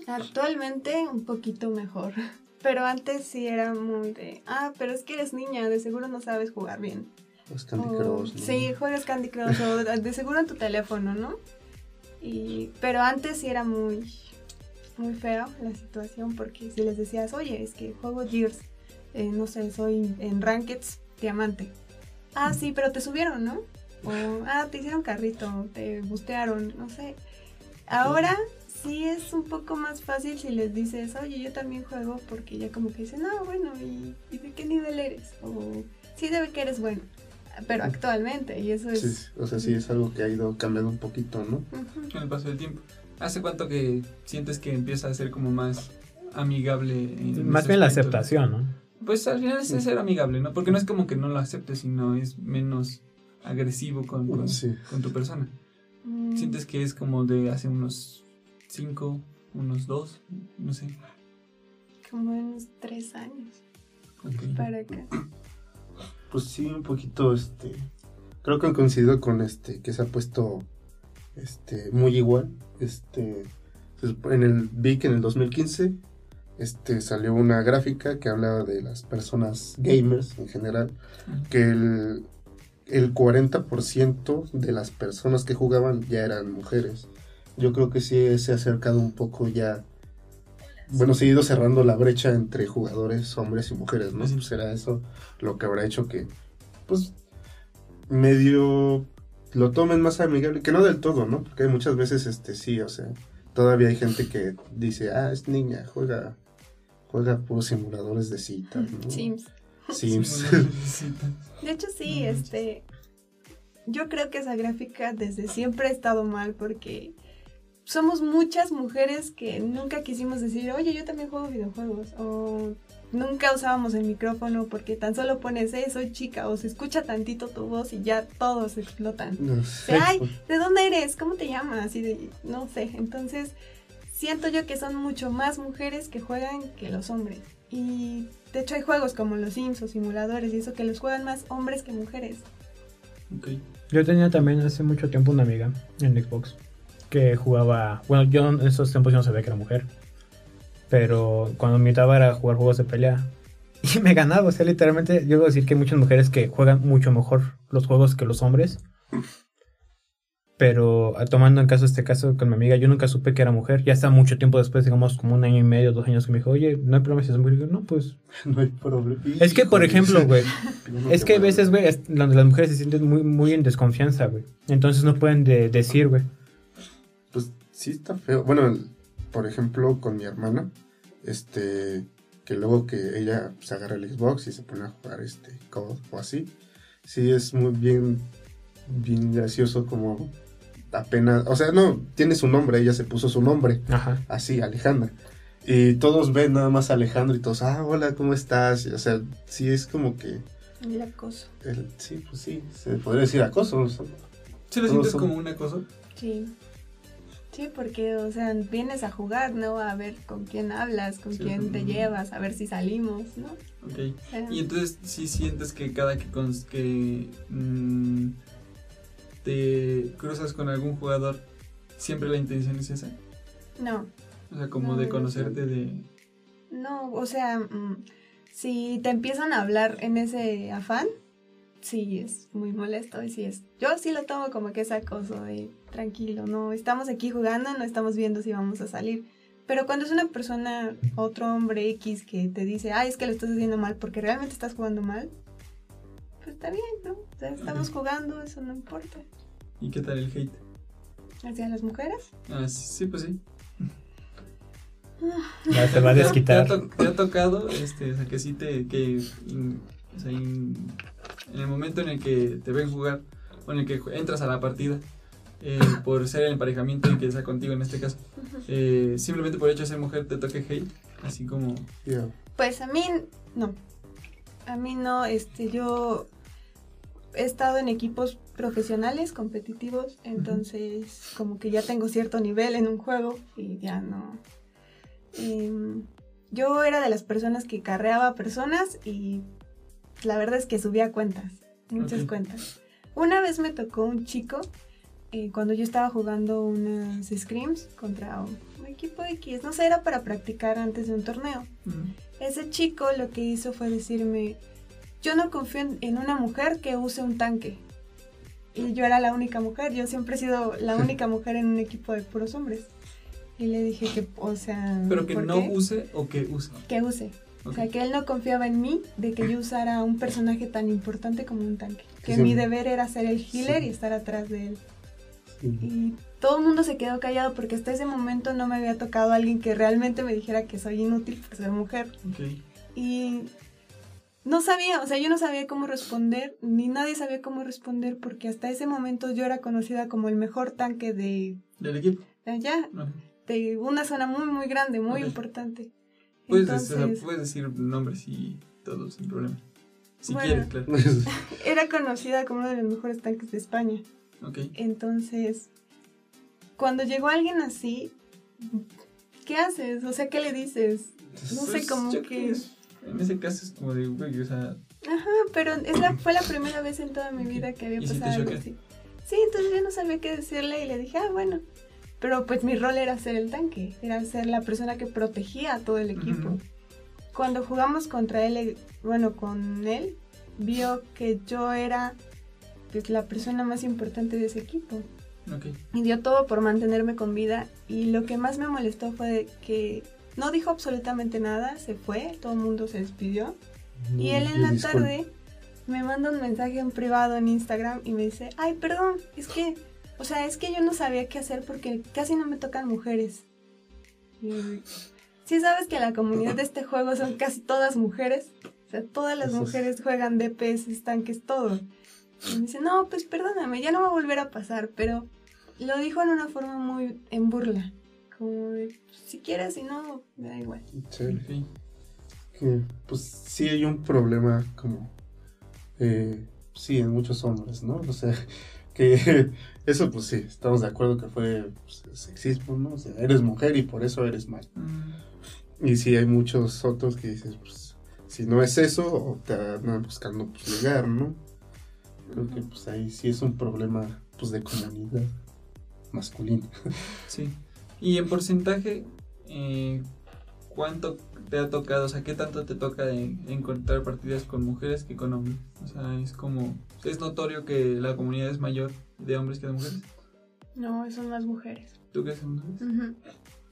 Speaker 4: Actualmente un poquito mejor. Pero antes sí era muy de, ah, pero es que eres niña, de seguro no sabes jugar bien.
Speaker 2: Los Candy
Speaker 4: O,
Speaker 2: ¿no?
Speaker 4: Sí, juegas Candy Crush o de seguro en tu teléfono, ¿no? Y, pero antes sí era muy, muy feo la situación porque si les decías, oye, es que juego Gears, eh, no sé, soy en Rankeds Diamante. Ah, sí, pero te subieron, ¿no? O, ah, te hicieron carrito, te bustearon, no sé. Ahora sí es un poco más fácil si les dices, oye, yo también juego, porque ya como que dicen, ah, bueno, ¿y, y de qué nivel eres? O, sí, debe que eres bueno. Pero actualmente, y eso es...
Speaker 2: Sí, o sea, sí es algo que ha ido cambiando un poquito, ¿no?
Speaker 1: Con el paso del tiempo. ¿Hace cuánto que sientes que empieza a ser como más amigable? en
Speaker 3: Más bien la aceptación, ¿no?
Speaker 1: Pues al final es ser amigable, ¿no? Porque no es como que no lo aceptes, sino es menos agresivo con, con,
Speaker 2: Sí.
Speaker 1: con tu persona.
Speaker 4: Mm,
Speaker 1: ¿Sientes que es como de hace unos 5, unos 2? No sé.
Speaker 4: Como unos tres años
Speaker 1: Ok.
Speaker 4: para acá.
Speaker 2: Pues sí, un poquito, este, creo que han coincidido con este, que se ha puesto, este, muy igual, este, supo- en el VIC en el 2015, este, salió una gráfica que hablaba de las personas gamers en general, que el, el 40% de las personas que jugaban ya eran mujeres. Yo creo que sí se ha acercado un poco ya, bueno, se ha ido cerrando la brecha entre jugadores, hombres y mujeres, ¿no? Pues será eso lo que habrá hecho que, pues, medio lo tomen más amigable, que no del todo, ¿no? Porque muchas veces, este, sí, o sea, todavía hay gente que dice, ah, es niña, juega, juega puros simuladores de citas, ¿no?
Speaker 4: Sims.
Speaker 2: Sims.
Speaker 4: De hecho, sí, este. Yo creo que esa gráfica desde siempre ha estado mal porque somos muchas mujeres que nunca quisimos decir, oye, yo también juego videojuegos. O nunca usábamos el micrófono porque tan solo pones, eh, soy chica. O se escucha tantito tu voz y ya todos explotan.
Speaker 2: No sé,
Speaker 4: Ay, ¿de dónde eres? ¿Cómo te llamas? Y de, no sé. Entonces, siento yo que son mucho más mujeres que juegan que los hombres. Y de hecho hay juegos como los Sims o simuladores y eso que los juegan más hombres que mujeres.
Speaker 1: Ok.
Speaker 3: Yo tenía también hace mucho tiempo una amiga en Xbox que jugaba. Bueno, yo en esos tiempos yo no sabía que era mujer. Pero cuando me invitaba era a jugar juegos de pelea. Y me ganaba. O sea, literalmente, yo debo decir que hay muchas mujeres que juegan mucho mejor los juegos que los hombres. Pero ah, tomando en caso este caso con mi amiga, yo nunca supe que era mujer. Ya hasta mucho tiempo después, digamos como un año y medio, dos años, que me dijo, oye, no hay problema si es mujer. Yo, no, pues.
Speaker 2: No hay problema.
Speaker 3: Es que, por ejemplo, güey, es que
Speaker 2: mames.
Speaker 3: veces, güey, las mujeres se sienten muy, muy en desconfianza, güey. Entonces no pueden de- decir, güey.
Speaker 2: Pues sí está feo. Bueno, por ejemplo, con mi hermana, este, que luego que ella se agarra el Xbox y se pone a jugar este COD o así, sí es muy bien, bien gracioso como apenas, o sea, no, tiene su nombre, ella se puso su nombre,
Speaker 3: Ajá.
Speaker 2: así, Alejandra. Y todos ven nada más a Alejandro y todos, ah, hola, ¿cómo estás? O sea, sí es como que,
Speaker 4: El acoso.
Speaker 2: el, sí, pues sí, se podría decir acoso. o sea,
Speaker 1: ¿Sí lo sientes
Speaker 2: son-
Speaker 1: como un acoso?
Speaker 4: Sí. Sí, porque, o sea, vienes a jugar, ¿no? A ver con quién hablas, con
Speaker 1: Sí,
Speaker 4: quién te llevas, a ver si salimos, ¿no?
Speaker 1: Ok. Y entonces sí sientes que cada que, cons- que mm, te cruzas con algún jugador, siempre la intención es esa.
Speaker 4: no,
Speaker 1: O sea, como
Speaker 4: No,
Speaker 1: de
Speaker 4: no
Speaker 1: conocerte de...
Speaker 4: no, o sea, mm, si te empiezan a hablar en ese afán, sí es muy molesto y sí es. Yo sí lo tomo como que es acoso de tranquilo, no estamos aquí jugando, no estamos viendo si vamos a salir. Pero cuando es una persona, otro hombre X que te dice, ay, es que lo estás haciendo mal porque realmente estás jugando mal, pues está bien, ¿no? O sea, estamos jugando, eso no importa.
Speaker 1: ¿Y qué tal el hate?
Speaker 4: ¿Hacia las mujeres?
Speaker 1: Ah, sí, sí, pues sí.
Speaker 3: Ya se va a
Speaker 1: ¿Te ha-
Speaker 3: desquitar.
Speaker 1: ¿Te ha, to- te ha tocado, este, o sea, que sí te, que, in- o sea, in- en el momento en el que te ven jugar, o en el que entras a la partida, eh, por ser el emparejamiento y que sea contigo en este caso, eh, simplemente por el hecho de ser mujer te toque hate, así como.
Speaker 4: Pues a mí no. A mí no, este, yo he estado en equipos profesionales, competitivos, entonces como que ya tengo cierto nivel en un juego y ya no. Em, yo era de las personas que carreaba personas y la verdad es que subía cuentas, muchas cuentas. Una vez me tocó un chico eh, cuando yo estaba jugando unas scrims contra un equipo X, no sé, era para practicar antes de un torneo. Ese chico lo que hizo fue decirme, yo no confío en, una mujer que use un tanque. Y yo era la única mujer, yo siempre he sido la única mujer en un equipo de puros hombres. Y le dije que, o sea...
Speaker 1: pero que
Speaker 4: ¿por
Speaker 1: no
Speaker 4: qué?
Speaker 1: use o que use.
Speaker 4: Que use. O sea, que él no confiaba en mí de que yo usara un personaje tan importante como un tanque. Que mi deber era ser el healer
Speaker 2: Sí.
Speaker 4: y estar atrás de él.
Speaker 2: Sí.
Speaker 4: Y todo el mundo se quedó callado porque hasta ese momento no me había tocado alguien que realmente me dijera que soy inútil por ser mujer. Y no sabía, o sea, yo no sabía cómo responder, ni nadie sabía cómo responder porque hasta ese momento yo era conocida como el mejor tanque de,
Speaker 1: ¿Del equipo?
Speaker 4: de allá,
Speaker 1: Ok.
Speaker 4: de una zona muy, muy grande, muy importante.
Speaker 1: Puedes, o sea,
Speaker 4: Entonces,
Speaker 1: puedes decir nombres y todo sin problema. Si
Speaker 4: Bueno.
Speaker 1: quieres, claro.
Speaker 4: era conocida como uno de los mejores tanques de España. Entonces, cuando llegó alguien así, ¿qué haces? O sea, ¿qué le dices? No sé
Speaker 1: Pues,
Speaker 4: cómo que...
Speaker 1: es- En ese caso es como de, güey, o sea,
Speaker 4: Ajá, pero es la, fue la primera vez en toda mi vida que había
Speaker 1: ¿Y si te
Speaker 4: pasado algo así. Sí, entonces yo no sabía qué decirle y le dije, ah, bueno. Pero pues mi rol era ser el tanque, era ser la persona que protegía a todo el equipo.
Speaker 1: Ujú.
Speaker 4: Cuando jugamos contra él, bueno, con él, vio que yo era pues, la persona más importante de ese equipo.
Speaker 1: Ok.
Speaker 4: Y dio todo por mantenerme con vida. Y lo que más me molestó fue que no dijo absolutamente nada, se fue, todo el mundo se despidió. Y él en la
Speaker 2: Disculpe.
Speaker 4: tarde me manda un mensaje en privado en Instagram y me dice, ay, perdón, es que, o sea, es que yo no sabía qué hacer porque casi no me tocan mujeres. Y sí sabes que la comunidad de este juego son casi todas mujeres. O sea, todas las mujeres juegan DPS, tanques, todo. Y me dice, no, pues perdóname, ya no va a volver a pasar, pero lo dijo en una forma muy en burla. Como de, si quieres, si no, me da igual.
Speaker 2: Sí. que, pues sí hay un problema como eh, sí en muchos hombres no o sea que eso pues sí estamos de acuerdo que fue pues, sexismo no o sea eres mujer y por eso eres mal
Speaker 1: Mm,
Speaker 2: y sí hay muchos otros que dices pues si no es eso te andan buscando pues llegar no creo que pues ahí sí es un problema pues de comunidad masculina
Speaker 1: Sí. Y en porcentaje, eh, ¿cuánto te ha tocado? O sea, ¿qué tanto te toca de encontrar partidas con mujeres que con hombres? O sea, es como, es notorio que la comunidad es mayor de hombres que de mujeres.
Speaker 4: No, son más mujeres.
Speaker 1: ¿Tú qué son?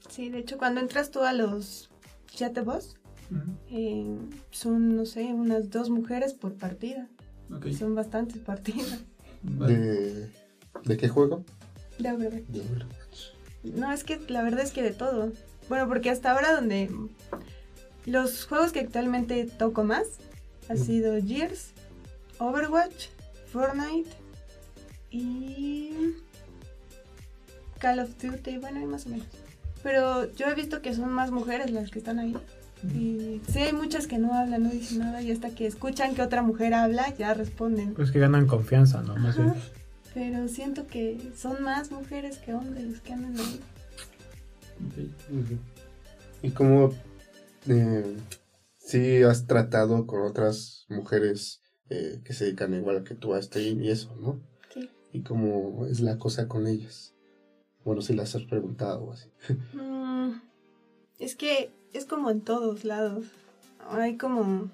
Speaker 4: Sí, de hecho, cuando entras tú a los chat de voz,
Speaker 1: Ujú.
Speaker 4: eh, son, no sé, unas dos mujeres por partida. Son bastantes partidas.
Speaker 1: Vale.
Speaker 2: ¿De, ¿De qué juego?
Speaker 4: De Overwatch.
Speaker 2: De Overwatch.
Speaker 4: No, es que la verdad es que de todo. Bueno, porque hasta ahora donde los juegos que actualmente toco más ha
Speaker 2: Mm.
Speaker 4: sido Gears, Overwatch, Fortnite y Call of Duty, bueno, y más o menos. Pero yo he visto que son más mujeres las que están ahí. Y sí hay muchas que no hablan, no dicen nada y hasta que escuchan que otra mujer habla ya responden.
Speaker 3: Pues que ganan confianza, ¿no? Más bien.
Speaker 4: Pero siento que son más mujeres que hombres los que andan ahí.
Speaker 2: ¿Y cómo eh, sí has tratado con otras mujeres eh, que se dedican igual que tú a stream y eso, ¿no?
Speaker 4: Sí.
Speaker 2: ¿Y cómo es la cosa con ellas? Bueno, si las has preguntado o así.
Speaker 4: Mm, es que es como en todos lados. Hay como...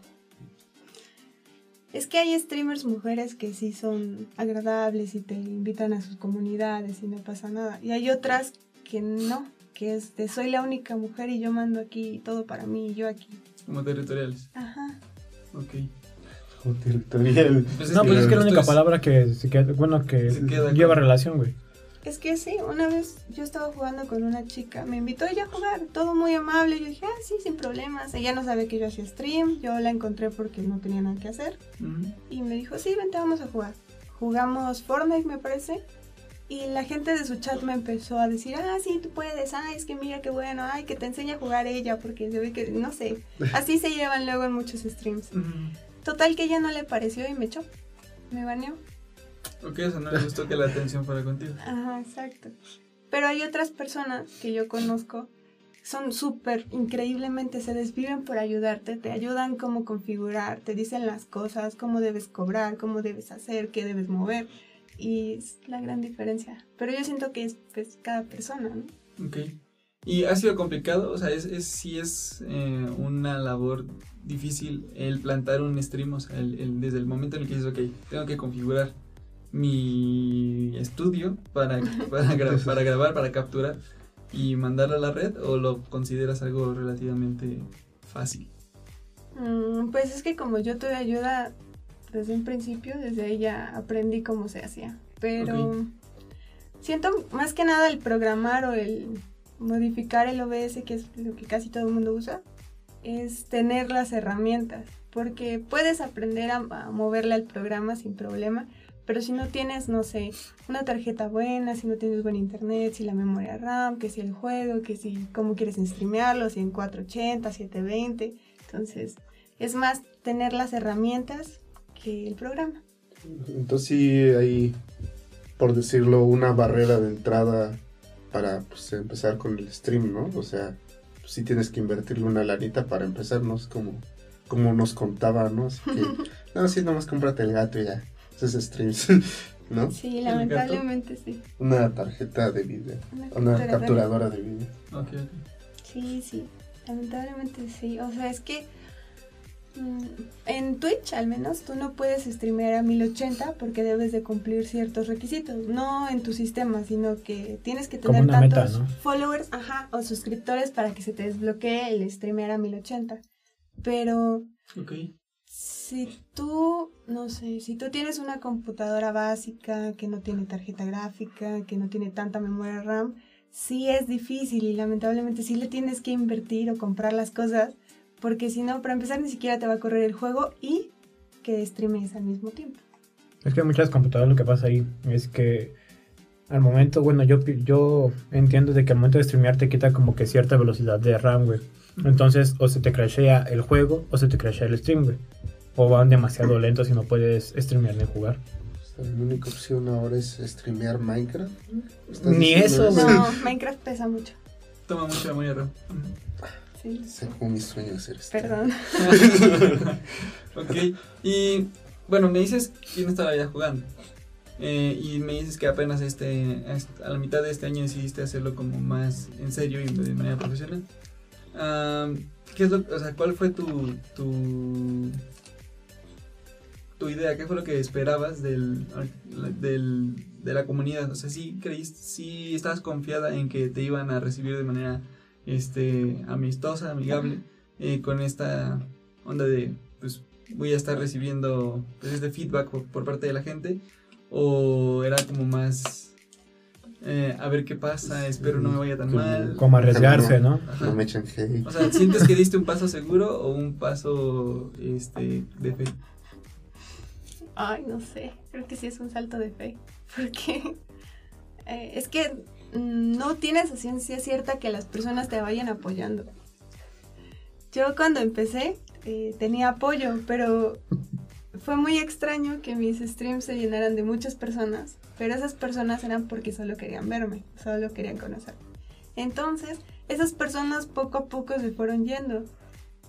Speaker 4: Es que hay streamers mujeres que sí son agradables y te invitan a sus comunidades y no pasa nada. Y hay otras que no, que es de soy la única mujer y yo mando aquí todo para mí y yo aquí.
Speaker 1: Como territoriales.
Speaker 4: Ajá.
Speaker 1: Ok.
Speaker 2: Como territorial.
Speaker 1: Pues
Speaker 3: No, pues es que la
Speaker 1: esto
Speaker 3: única
Speaker 1: es-
Speaker 3: palabra que se queda, bueno, que
Speaker 1: Se queda
Speaker 3: lleva
Speaker 1: con-
Speaker 3: relación, güey.
Speaker 4: Es que sí, una vez yo estaba jugando con una chica, me invitó ella a jugar, todo muy amable, yo dije, ah, sí, sin problemas. Ella no sabe que yo hacía stream, yo la encontré porque no tenía nada que hacer. Y me dijo, sí, vente, vamos a jugar. Jugamos Fortnite, me parece. Y la gente de su chat me empezó a decir, ah, sí, tú puedes, ay, es que mira qué bueno, ay, que te enseña a jugar ella, porque se ve que, no sé. Así se llevan luego en muchos streams. Total que ella no le pareció y me echó. Me baneó.
Speaker 1: Ok, o sea, no le gustó que la atención fuera contigo.
Speaker 4: Ajá, exacto. Pero hay otras personas que yo conozco, son súper increíblemente, se desviven por ayudarte, te ayudan cómo configurar, te dicen las cosas, cómo debes cobrar, cómo debes hacer, qué debes mover. Y es la gran diferencia. Pero yo siento que es pues, cada persona, ¿no?
Speaker 1: Ok. ¿Y ha sido complicado? O sea, es, es, sí es eh, una labor difícil el plantar un stream, o sea, el, el- desde el momento en el que dices, ok, tengo que configurar mi estudio para, para, gra- para grabar, para capturar y mandarlo a la red, o lo consideras algo relativamente fácil?
Speaker 4: Mm, pues es que como yo tuve ayuda desde un principio, desde ella aprendí cómo se hacía. Pero siento más que nada el programar o el modificar el OBS, que es lo que casi todo el mundo usa, es tener las herramientas. Porque puedes aprender a, a moverle al programa sin problema, pero si no tienes, no sé, una tarjeta buena, si no tienes buen internet, si la memoria RAM, que si el juego, que si cómo quieres streamearlo, si en 480, 720. Entonces, es más tener las herramientas que el programa.
Speaker 2: Entonces sí hay, por decirlo, una barrera de entrada para pues, empezar con el stream, ¿no? O sea, pues, sí tienes que invertirle una lanita para empezar, ¿no? Es como, como nos contaba, ¿no? Así que, no, sí, nomás cómprate el gato y ya, haces streams, ¿no?
Speaker 4: Sí, lamentablemente sí.
Speaker 2: Una tarjeta de video,
Speaker 4: Una
Speaker 2: una
Speaker 4: capturadora.
Speaker 2: capturadora de video.
Speaker 1: Ok, ok.
Speaker 4: Sí, sí, lamentablemente sí. O sea, es que mm, en Twitch al menos tú no puedes streamear a 1080 porque debes de cumplir ciertos requisitos. No en tu sistema, sino que tienes que tener
Speaker 3: una meta,
Speaker 4: tantos
Speaker 3: ¿no?
Speaker 4: followers ajá, o suscriptores para que se te desbloquee el streamear a 1080. Pero
Speaker 1: Ok.
Speaker 4: Si tú, no sé, si tú tienes una computadora básica que no tiene tarjeta gráfica, que no tiene tanta memoria RAM, sí es difícil y lamentablemente sí le tienes que invertir o comprar las cosas, porque si no, para empezar ni siquiera te va a correr el juego y que streames al mismo tiempo.
Speaker 3: Es que muchas computadoras lo que pasa ahí es que al momento, bueno, yo, yo entiendo de que al momento de streamear te quita como que cierta velocidad de RAM, güey. Entonces, o se te crashea el juego o se te crashea el stream, güey. O van demasiado lentos y no puedes streamear ni jugar.
Speaker 2: Sea, la única opción ahora es streamear Minecraft. ¿Estás
Speaker 3: Ni eso, güey.
Speaker 4: No, Minecraft pesa mucho.
Speaker 1: Toma mucha memoria RAM.
Speaker 4: Sí,
Speaker 2: Sé como mi sueño hacer stream.
Speaker 4: perdón.
Speaker 1: ok, y bueno, me dices quién estaba ya jugando. Eh, y me dices que apenas este a la mitad de este año decidiste hacerlo como más en serio y de manera profesional. Am, ¿qué es lo, o sea, ¿Cuál fue tu, tu tu idea? ¿Qué fue lo que esperabas del, del, de la comunidad? O sea, ¿sí, creíste, sí estabas confiada en que te iban a recibir de manera este, amistosa, amigable, eh, con esta onda de, pues, voy a estar recibiendo pues, este feedback por, por parte de la gente? ¿O era como más eh, a ver qué pasa, espero no me vaya tan
Speaker 2: Como-
Speaker 1: mal.
Speaker 3: Como arriesgarse, ¿no?
Speaker 1: Ajá.
Speaker 2: No me echen hate.
Speaker 1: O sea, ¿sientes que diste un paso seguro o un paso este, de fe?
Speaker 4: Ay, no sé, creo que sí es un salto de fe, porque eh, es que no tienes a ciencia cierta que las personas te vayan apoyando. Yo cuando empecé eh, tenía apoyo, pero fue muy extraño que mis streams se llenaran de muchas personas, pero esas personas eran porque solo querían verme, solo querían conocerme. Entonces, esas personas poco a poco se fueron yendo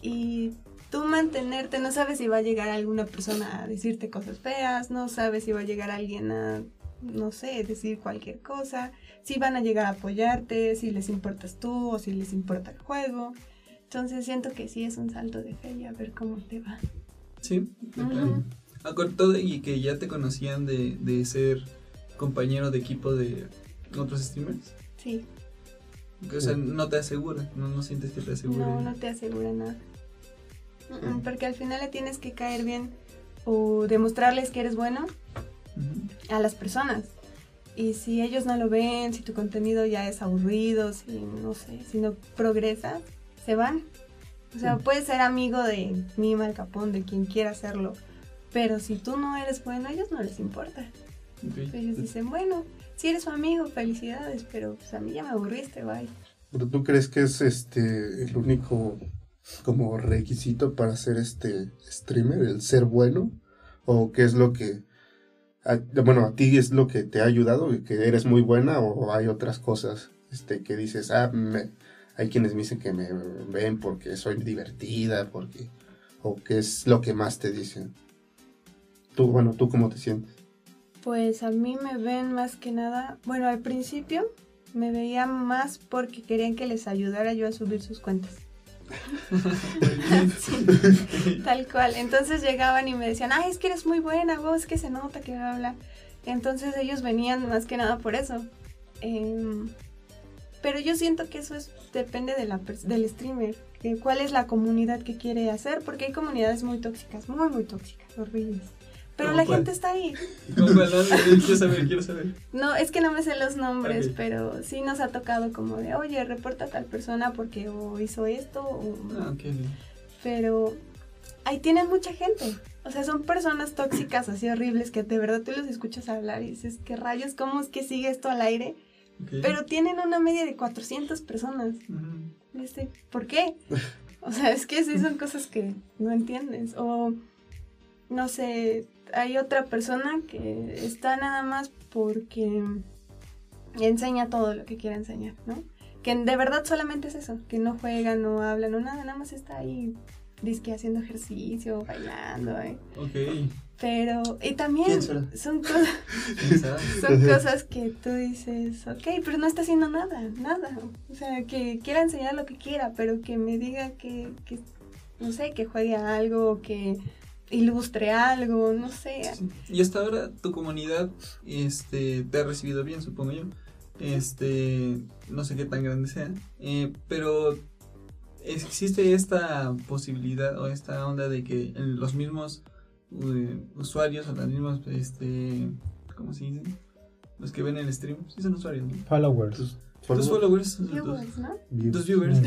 Speaker 4: y tú mantenerte, no sabes si va a llegar alguna persona a decirte cosas feas, no sabes si va a llegar alguien a, no sé, decir cualquier cosa, si van a llegar a apoyarte, si les importas tú o si les importa el juego. Entonces siento que sí es un salto de fe y a ver cómo te va.
Speaker 1: Sí, de con todo y que ya te conocían de, de ser compañero de equipo de otros streamers.
Speaker 4: Sí,
Speaker 1: O sea, no te asegura, no, no sientes que te asegure.
Speaker 4: no, no te asegura nada. Porque al final le tienes que caer bien o demostrarles que eres bueno a las personas. Y si ellos no lo ven, si tu contenido ya es aburrido, si no sé, si no progresa, se van. O sea, puedes ser amigo de Mima, el Capón, de quien quiera hacerlo. Pero si tú no eres bueno, a ellos no les importa.
Speaker 1: Ok.
Speaker 4: Ellos dicen, bueno, si eres su amigo, felicidades, pero pues a mí ya me aburriste, bye.
Speaker 2: ¿Pero tú crees que es este el único como requisito para ser este streamer, el ser bueno? ¿O qué es lo que bueno, a ti es lo que te ha ayudado que eres muy buena o hay otras cosas este que dices, ah, me- hay quienes me dicen que me ven porque soy divertida, porque o qué es lo que más te dicen? Tú, bueno, ¿tú cómo te sientes?
Speaker 4: Pues a mí me ven más que nada, bueno, al principio me veía más porque querían que les ayudara yo a subir sus cuentas. Tal cual. Entonces llegaban y me decían, ay, es que eres muy buena, vos que se nota que habla. Entonces ellos venían más que nada por eso. Em, pero yo siento que eso es, depende de la, del streamer, que cuál es la comunidad que quiere hacer, porque hay comunidades muy tóxicas, muy, muy tóxicas, horribles. Pero
Speaker 1: ¿Cómo
Speaker 4: la
Speaker 1: cuál?
Speaker 4: gente está ahí.
Speaker 1: ¿Cómo cuál? No, quiero saber, quiero saber.
Speaker 4: No, es que no me sé los nombres, pero sí nos ha tocado como de, oye, reporta a tal persona porque o hizo esto, o...
Speaker 1: Ah, ok.
Speaker 4: pero ahí tienen mucha gente. O sea, son personas tóxicas así horribles que de verdad tú los escuchas hablar y dices, ¿qué rayos? ¿Cómo es que sigue esto al aire? Pero tienen una media de 400 personas.
Speaker 1: Ujú.
Speaker 4: Y dice, ¿Por qué? O sea, es que sí son cosas que no entiendes. O, no sé, hay otra persona que está nada más porque enseña todo lo que quiere enseñar, ¿no? Que de verdad solamente es eso, que no juega, no habla, no nada, nada más está ahí, disque haciendo ejercicio, bailando, ¿eh?
Speaker 1: Ok.
Speaker 4: Pero, y también son cosas, son cosas que tú dices, ok, pero no está haciendo nada, nada. O sea, que quiera enseñar lo que quiera, pero que me diga que, que no sé, que juegue a algo, o que ilustre algo, no sé.
Speaker 1: Y hasta ahora tu comunidad este, te ha recibido bien, supongo yo. Este, no sé qué tan grande sea, eh, pero existe esta posibilidad o esta onda de que en los mismos eh, usuarios o los mismos, este, ¿cómo se dice? Los que ven el stream, sí son usuarios, ¿no?
Speaker 3: Followers.
Speaker 2: Tus
Speaker 1: Tus followers, tus-
Speaker 4: Viewers, ¿no?
Speaker 1: tus viewers,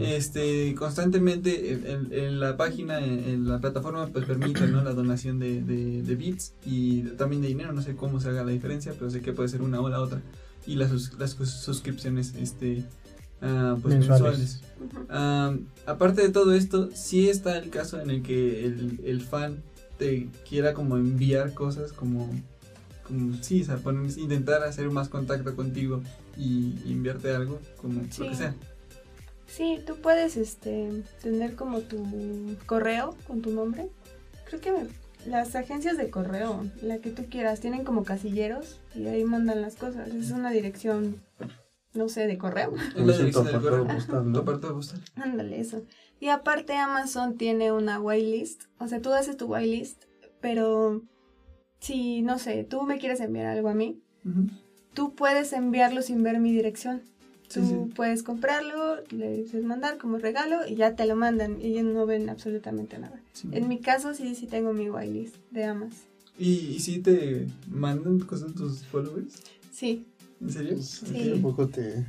Speaker 1: este, constantemente en, la página, en, en la plataforma, pues permite ¿no? la donación de, de, de bits y también de dinero. No sé cómo se haga la diferencia, pero sé que puede ser una o la otra. Y las, las sus- suscripciones este, ah, pues,
Speaker 3: Mensuales.
Speaker 1: aparte de todo esto, sí está el caso en el que el, el fan te quiera como enviar cosas como, como sí, o sea, poner- intentar hacer más contacto contigo y, enviarte algo, como lo que sea.
Speaker 4: Sí, tú puedes este, tener como tu correo con tu nombre. Creo que las agencias de correo, la que tú quieras, tienen como casilleros y ahí mandan las cosas. Es una dirección, no sé, de correo.
Speaker 1: La
Speaker 2: es tu postal, ¿no?
Speaker 1: apartado postal.
Speaker 4: Ándale, eso. Y aparte Amazon tiene una whitelist. O sea, tú haces tu whitelist, pero si, no sé, tú me quieres enviar algo a mí, tú puedes enviarlo sin ver mi dirección. Tú
Speaker 1: sí.
Speaker 4: puedes comprarlo, le dices mandar como regalo y ya te lo mandan y ellos no ven absolutamente nada.
Speaker 1: Sí.
Speaker 4: En mi caso sí, sí tengo mi whitelist de Amas.
Speaker 1: ¿Y, ¿Y si te mandan cosas tus followers?
Speaker 4: Sí,
Speaker 1: ¿En serio?
Speaker 2: Pues,
Speaker 4: Sí.
Speaker 2: Un poco te.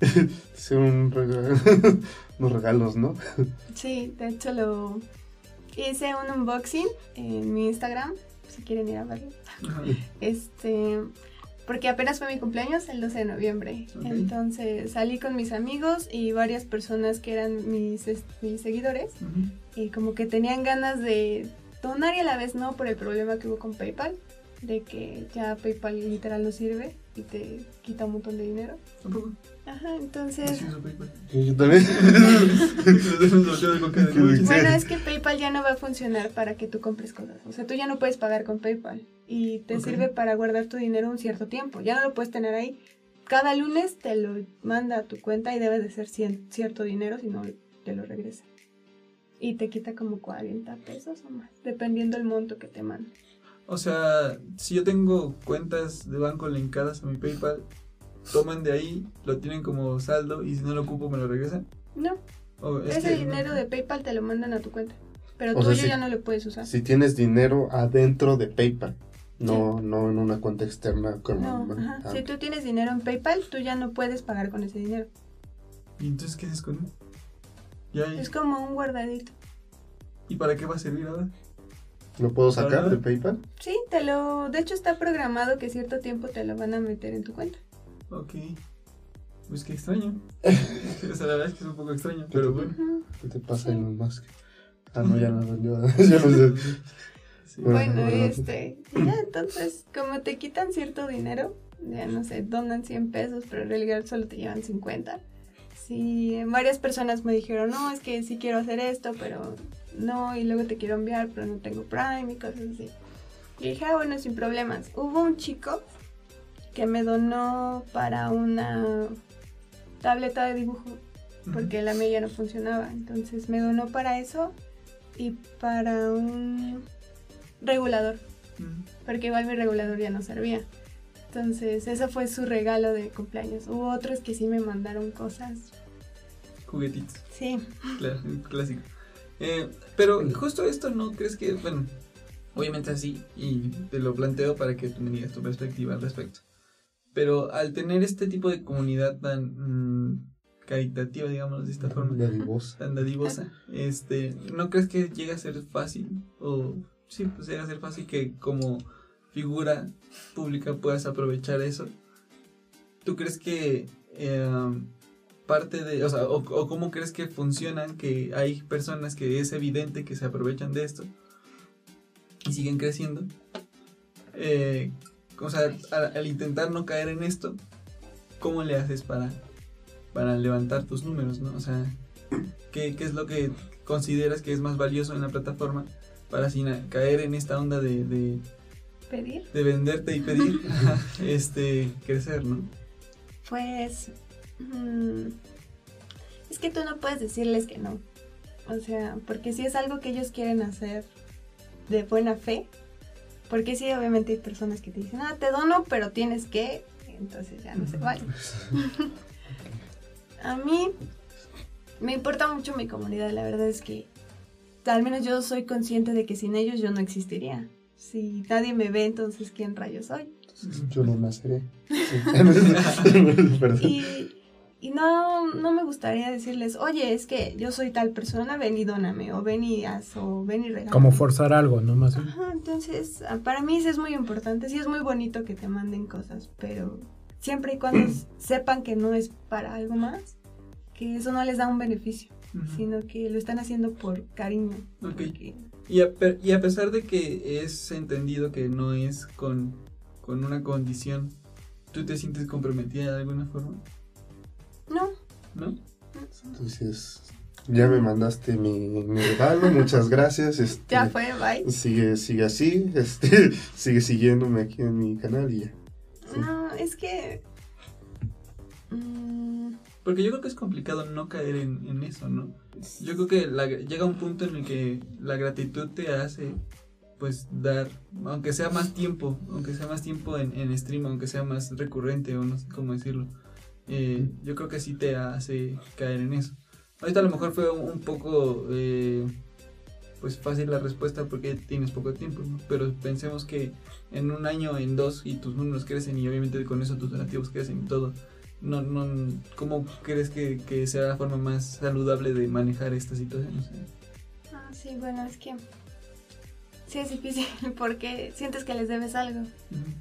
Speaker 2: regalo, unos regalos, ¿no?
Speaker 4: sí, de hecho lo hice un unboxing en mi Instagram, si quieren ir a verlo. Este, porque apenas fue mi cumpleaños el 12 de noviembre. Entonces salí con mis amigos y varias personas que eran mis, mis seguidores y como que tenían ganas de donar y a la vez no por el problema que hubo con PayPal, de que ya PayPal literal no sirve y te quita un montón de dinero. Ajá, entonces...
Speaker 2: Yo también.
Speaker 4: Bueno, es que PayPal ya no va a funcionar para que tú compres cosas. O sea, tú ya no puedes pagar con PayPal. Y te sirve para guardar tu dinero un cierto tiempo. Ya no lo puedes tener ahí. Cada lunes te lo manda a tu cuenta y debe de ser cien- cierto dinero, si no te lo regresa. Y te quita como 40 pesos o más, dependiendo el monto que te manda.
Speaker 1: O sea, si yo tengo cuentas de banco linkadas a mi PayPal, toman de ahí, lo tienen como saldo y si no lo ocupo me lo regresan.
Speaker 4: No,
Speaker 1: es
Speaker 4: ese
Speaker 1: que-
Speaker 4: dinero de PayPal te lo mandan a tu cuenta. Pero
Speaker 2: O sea,
Speaker 4: tuyo ya no lo puedes usar.
Speaker 2: Si tienes dinero adentro de PayPal, no, no en una cuenta externa como.
Speaker 4: No, ajá.
Speaker 2: ah,
Speaker 4: Si tú tienes dinero en PayPal, tú ya no puedes pagar con ese dinero.
Speaker 1: ¿Y entonces qué haces con él? Ya,
Speaker 4: Es como un guardadito.
Speaker 1: ¿Y para qué va a servir ahora?
Speaker 2: ¿Lo puedo sacar de PayPal?
Speaker 4: Sí, te lo. De hecho, está programado que cierto tiempo te lo van a meter en tu cuenta.
Speaker 1: Ok. Pues qué extraño. o sea, la verdad es que es un poco extraño, pero bueno.
Speaker 2: ¿Qué te pasa, Elon Musk? Ah, no, ya no, yo, ya no sé.
Speaker 1: Sí.
Speaker 2: Bueno,
Speaker 4: Bueno, este. Ya, entonces, como te quitan cierto dinero, ya no sé, donan 100 pesos, pero en realidad solo te llevan 50. Sí, varias personas me dijeron, no, es que sí quiero hacer esto, pero no, y luego te quiero enviar, pero no tengo Prime y cosas así. Y dije, ah, bueno, sin problemas. Hubo un chico que me donó para una tableta de dibujo porque la mía ya no funcionaba. Entonces me donó para eso y para un regulador, porque igual mi regulador ya no servía. Entonces ese fue su regalo de cumpleaños. Hubo otros que sí me mandaron cosas.
Speaker 1: Juguetitos.
Speaker 4: Sí.
Speaker 1: Claro, clásico. Eh, pero justo esto, ¿no crees que, bueno, obviamente así, y te lo planteo para que tú me digas tu perspectiva al respecto. Pero al tener este tipo de comunidad tan mm, caritativa, digamos de esta forma,
Speaker 2: Dadivosa.
Speaker 1: tan dadivosa, este, ¿no crees que llega a ser fácil? O sí, pues llega a ser fácil que como figura pública puedas aprovechar eso. ¿Tú crees que eh, parte de, o sea, o, o cómo crees que funcionan que hay personas que es evidente que se aprovechan de esto y siguen creciendo? Eh, o sea, al, al intentar no caer en esto, ¿cómo le haces para, para levantar tus números, no? O sea, ¿qué, qué es lo que consideras que es más valioso en la plataforma para sin caer en esta onda de, de,
Speaker 4: Pedir.
Speaker 1: de venderte y pedir, este, crecer, ¿no?
Speaker 4: Pues... mm, es que tú no puedes decirles que no. O sea, porque si es algo que ellos quieren hacer de buena fe, porque sí, obviamente hay personas que te dicen, ah, te dono, pero tienes que, entonces ya no se vale. A mí me importa mucho mi comunidad, la verdad es que al menos yo soy consciente de que sin ellos yo no existiría. Si nadie me ve, entonces ¿quién rayos soy?
Speaker 2: Yo no naceré. Sí.
Speaker 4: Y, y no, no me gustaría decirles, oye, es que yo soy tal persona, ven y dóname, o ven y haz, o ven y regala.
Speaker 3: Como forzar algo, ¿no? Más.
Speaker 4: Ajá, entonces, ah, para mí sí es muy importante, sí es muy bonito que te manden cosas, pero siempre y cuando sepan que no es para algo más, que eso no les da un beneficio, sino que lo están haciendo por cariño.
Speaker 1: Ok.
Speaker 4: porque-
Speaker 1: Y a, y a pesar de que es entendido que no es con, con una condición, ¿tú te sientes comprometida de alguna forma?
Speaker 4: No,
Speaker 1: ¿No?
Speaker 2: Entonces, ya me mandaste mi, mi regalo, muchas gracias. Este,
Speaker 4: ya fue, bye.
Speaker 2: Sigue, sigue así, este, sigue siguiéndome aquí en mi canal y ya.
Speaker 4: No, es que... mm,
Speaker 1: Porque yo creo que es complicado no caer en, en eso, ¿no? Yo creo que la- llega un punto en el que la gratitud te hace pues dar, aunque sea más tiempo, aunque sea más tiempo en, en stream, aunque sea más recurrente o no sé cómo decirlo, eh, yo creo que sí te hace caer en eso. Ahorita a lo mejor fue un, un poco eh, pues fácil la respuesta porque tienes poco tiempo, ¿no? pero pensemos que en un año, en dos, y tus números crecen y obviamente con eso tus donativos crecen y todo. No, no, ¿Cómo crees que, que sea la forma más saludable de manejar esta situación?
Speaker 4: Ah, sí, bueno, es que sí es difícil porque sientes que les debes algo,
Speaker 1: ujú.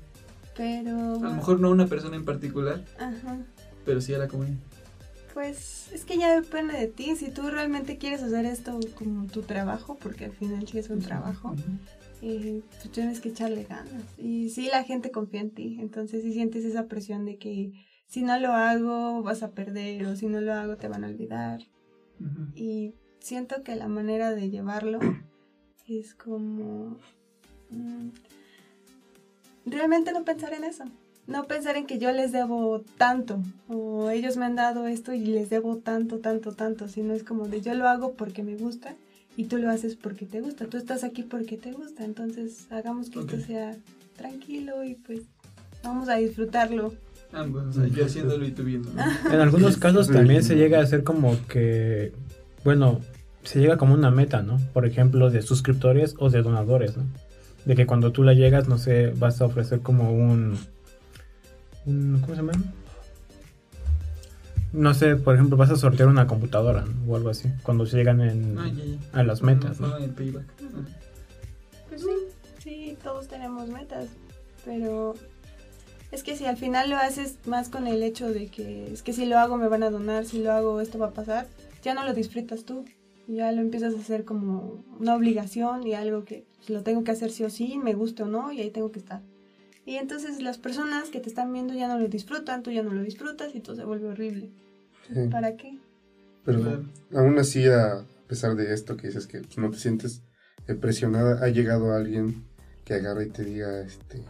Speaker 4: pero...
Speaker 1: a lo mejor no a una persona en particular,
Speaker 4: Ajá.
Speaker 1: Pero sí a la comunidad.
Speaker 4: Pues es que ya depende de ti, si tú realmente quieres hacer esto como tu trabajo, porque al final sí es un trabajo, eh, tú tienes que echarle ganas. Y sí, la gente confía en ti, entonces si sientes esa presión de que si no lo hago vas a perder o si no lo hago te van a olvidar. Y siento que la manera de llevarlo es como... mm, realmente no pensar en eso. No pensar en que yo les debo tanto o ellos me han dado esto y les debo tanto, tanto, tanto, sino es como de yo lo hago porque me gusta y tú lo haces porque te gusta. Tú estás aquí porque te gusta, entonces hagamos que esto sea tranquilo y pues vamos a disfrutarlo.
Speaker 1: Ambos, o sea, yo haciéndolo y tú viendo. ¿no?
Speaker 3: En algunos casos también se llega a hacer como que, bueno, se llega como una meta, ¿no? Por ejemplo, de suscriptores o de donadores, ¿no? De que cuando tú la llegas, no sé, vas a ofrecer como un... un ¿Cómo se llama? No sé, por ejemplo, vas a sortear una computadora ¿no? o algo así, cuando se llegan en,
Speaker 1: Ah, ya, ya.
Speaker 3: a las metas,
Speaker 1: No,
Speaker 3: ¿no?
Speaker 1: el payback.
Speaker 4: Pues sí, sí, todos tenemos metas, pero es que si al final lo haces más con el hecho de que es que si lo hago me van a donar, si lo hago esto va a pasar, ya no lo disfrutas tú, ya lo empiezas a hacer como una obligación y algo que pues, lo tengo que hacer sí o sí, me guste o no, y ahí tengo que estar. Y entonces las personas que te están viendo ya no lo disfrutan, tú ya no lo disfrutas y todo se vuelve horrible.
Speaker 2: Sí.
Speaker 4: ¿Para qué?
Speaker 2: Pero
Speaker 1: Claro.
Speaker 2: aún así, a pesar de esto que dices que pues, no te sientes presionada, ha llegado alguien que agarre y te diga, este,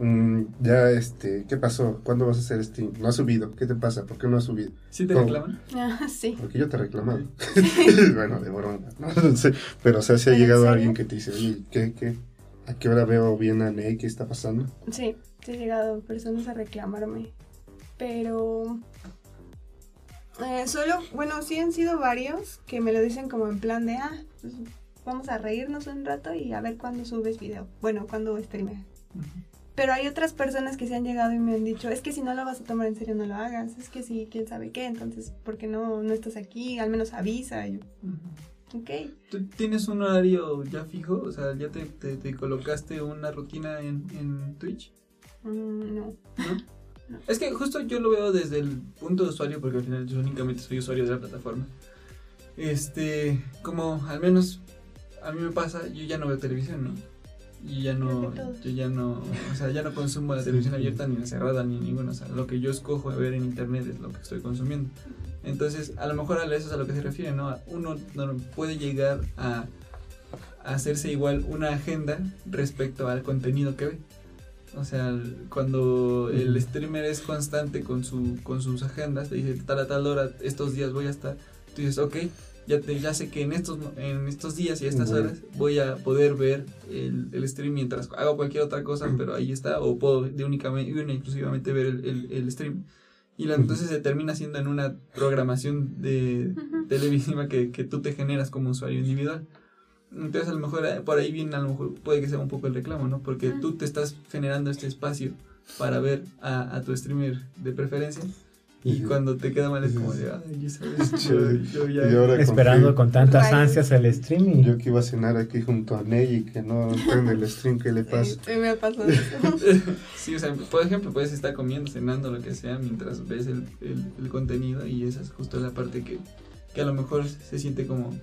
Speaker 2: mm, ya, este, ¿qué pasó? ¿Cuándo vas a hacer este? No has subido, ¿qué te pasa? ¿Por qué no has subido?
Speaker 1: ¿Sí te
Speaker 2: ¿Cómo?
Speaker 1: reclaman?
Speaker 4: Ah, sí.
Speaker 2: Porque yo te he reclamado. bueno, de broma, ¿no? Pero, o sea, si ha
Speaker 4: ¿En
Speaker 2: llegado alguien que te dice, oye, ¿qué, qué? ¿A qué hora veo bien a Ney? ¿Qué está pasando?
Speaker 4: Sí, sí han llegado personas a reclamarme. Pero. eh, solo, bueno, sí han sido varios que me lo dicen como en plan de, ah, pues vamos a reírnos un rato y a ver cuándo subes video. Bueno, cuándo streameas. Pero hay otras personas que se han llegado y me han dicho, es que si no lo vas a tomar en serio, no lo hagas. Es que si, quién sabe qué, entonces, ¿por qué no, no estás aquí? Al menos avisa. Y yo. Ok.
Speaker 1: ¿Tú tienes un horario ya fijo? O sea, ¿ya te, te, te colocaste una rutina en, en Twitch?
Speaker 4: Mm, no.
Speaker 1: ¿No? Es que justo yo lo veo desde el punto de usuario, porque al final yo únicamente soy usuario de la plataforma. Este, como al menos a mí me pasa, yo ya no veo televisión, ¿no? Y ya no, yo ya no, o sea, ya no consumo la televisión abierta ni la cerrada ni ninguna, o sea, lo que yo escojo de ver en internet es lo que estoy consumiendo. Entonces, a lo mejor a eso es a lo que se refiere, ¿no? Uno no puede llegar a, a hacerse igual una agenda respecto al contenido que ve. O sea, cuando el streamer es constante con, su, con sus agendas, te dice tal a tal hora, estos días voy a estar, tú dices, ok, ya, te, ya sé que en estos, en estos días y estas
Speaker 2: Ujú.
Speaker 1: horas voy a poder ver el, el stream mientras hago cualquier otra cosa, pero ahí está, o puedo de únicamente, exclusivamente ver el, el- el stream. Y la- entonces se termina haciendo en una programación de televisiva que, que tú te generas como usuario individual. Entonces a lo mejor eh, por ahí viene, a lo mejor puede que sea un poco el reclamo, ¿no? Porque tú te estás generando este espacio para ver a, a tu streamer de preferencia y cuando te queda mal es como de, ay, ya sabes, yo, yo ya...
Speaker 2: Y ahora-
Speaker 3: Esperando con tantas ansias el streaming.
Speaker 2: Yo que iba a cenar aquí junto a Ney y que no prende el stream, ¿qué le pasa?
Speaker 4: Sí, me ha pasado.
Speaker 1: Sí, o sea, por ejemplo, puedes estar comiendo, cenando, lo que sea, mientras ves el, el- el contenido y esa es justo la parte que, que a lo mejor se siente como...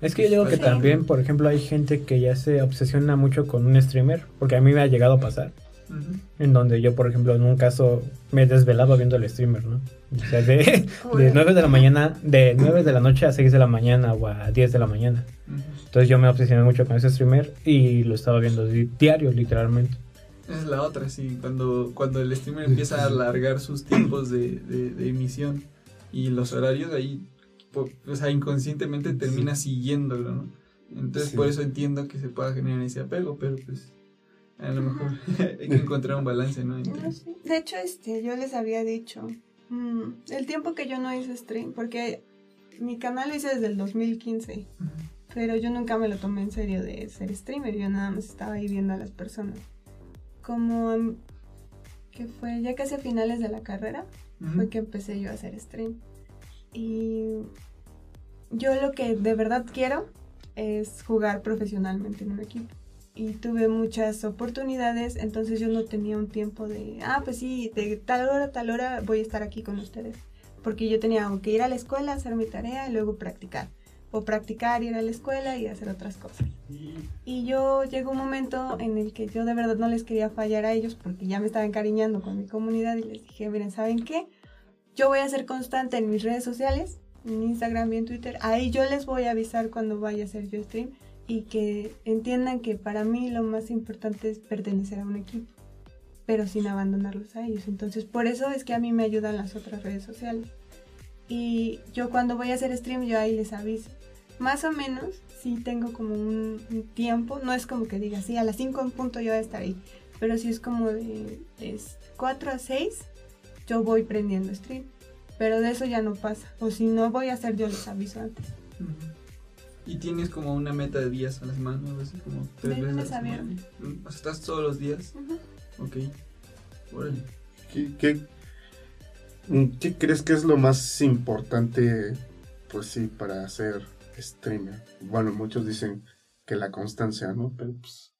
Speaker 3: Es que yo digo que también, por ejemplo, hay gente que ya se obsesiona mucho con un streamer, porque a mí me ha llegado a pasar, en donde yo, por ejemplo, en un caso me desvelaba viendo el streamer, ¿no? O sea, de, de 9 de la mañana, de 9 de la noche a 6 de la mañana o a 10 de la mañana. Entonces yo me obsesioné mucho con ese streamer y lo estaba viendo di- diario, literalmente.
Speaker 1: Esa es la otra, sí, cuando, cuando el streamer empieza a alargar sus tiempos de, de- de emisión y los horarios, ahí, o sea, inconscientemente termina siguiéndolo, ¿no? Entonces
Speaker 2: Sí.
Speaker 1: por eso entiendo que se pueda generar ese apego, pero pues a lo mejor hay que encontrar un balance, ¿no? Entre-
Speaker 4: sé. De hecho, este, yo les había dicho, mm, el tiempo que yo no hice stream, porque mi canal lo hice desde el 2015, pero yo nunca me lo tomé en serio de ser streamer, yo nada más estaba ahí viendo a las personas. Como mm, que fue ya casi a finales de la carrera, fue que empecé yo a hacer stream. Y yo lo que de verdad quiero es jugar profesionalmente en un equipo. Y tuve muchas oportunidades, entonces yo no tenía un tiempo de, ah, pues sí, de tal hora tal hora voy a estar aquí con ustedes. Porque yo tenía que ir a la escuela, hacer mi tarea y luego practicar. O practicar, ir a la escuela y hacer otras cosas. Y yo llegó un momento en el que yo de verdad no les quería fallar a ellos porque ya me estaba encariñando con mi comunidad y les dije, miren, ¿saben qué? Yo voy a ser constante en mis redes sociales, en Instagram y en Twitter. Ahí yo les voy a avisar cuando vaya a hacer yo stream y que entiendan que para mí lo más importante es pertenecer a un equipo, pero sin abandonarlos a ellos. Entonces, por eso es que a mí me ayudan las otras redes sociales. Y yo cuando voy a hacer stream, yo ahí les aviso. Más o menos, sí tengo como un, tiempo, no es como que diga, sí, a las 5 en punto yo voy a estar ahí, pero sí es como de, de 4 a 6, yo voy prendiendo stream. Pero de eso ya no pasa. O si no voy a hacer, yo les aviso antes.
Speaker 1: Ujú. Y tienes como una meta de días a la semana, o así como tres
Speaker 4: De
Speaker 1: veces a la
Speaker 4: lunes a
Speaker 1: semana.
Speaker 4: viernes.
Speaker 1: Mm, O sea, estás todos los días. Ok. Órale.
Speaker 2: ¿Qué, qué, mm, qué crees que es lo más importante, pues sí, para ser streamer? Bueno, muchos dicen que la constancia, ¿no? Pero pues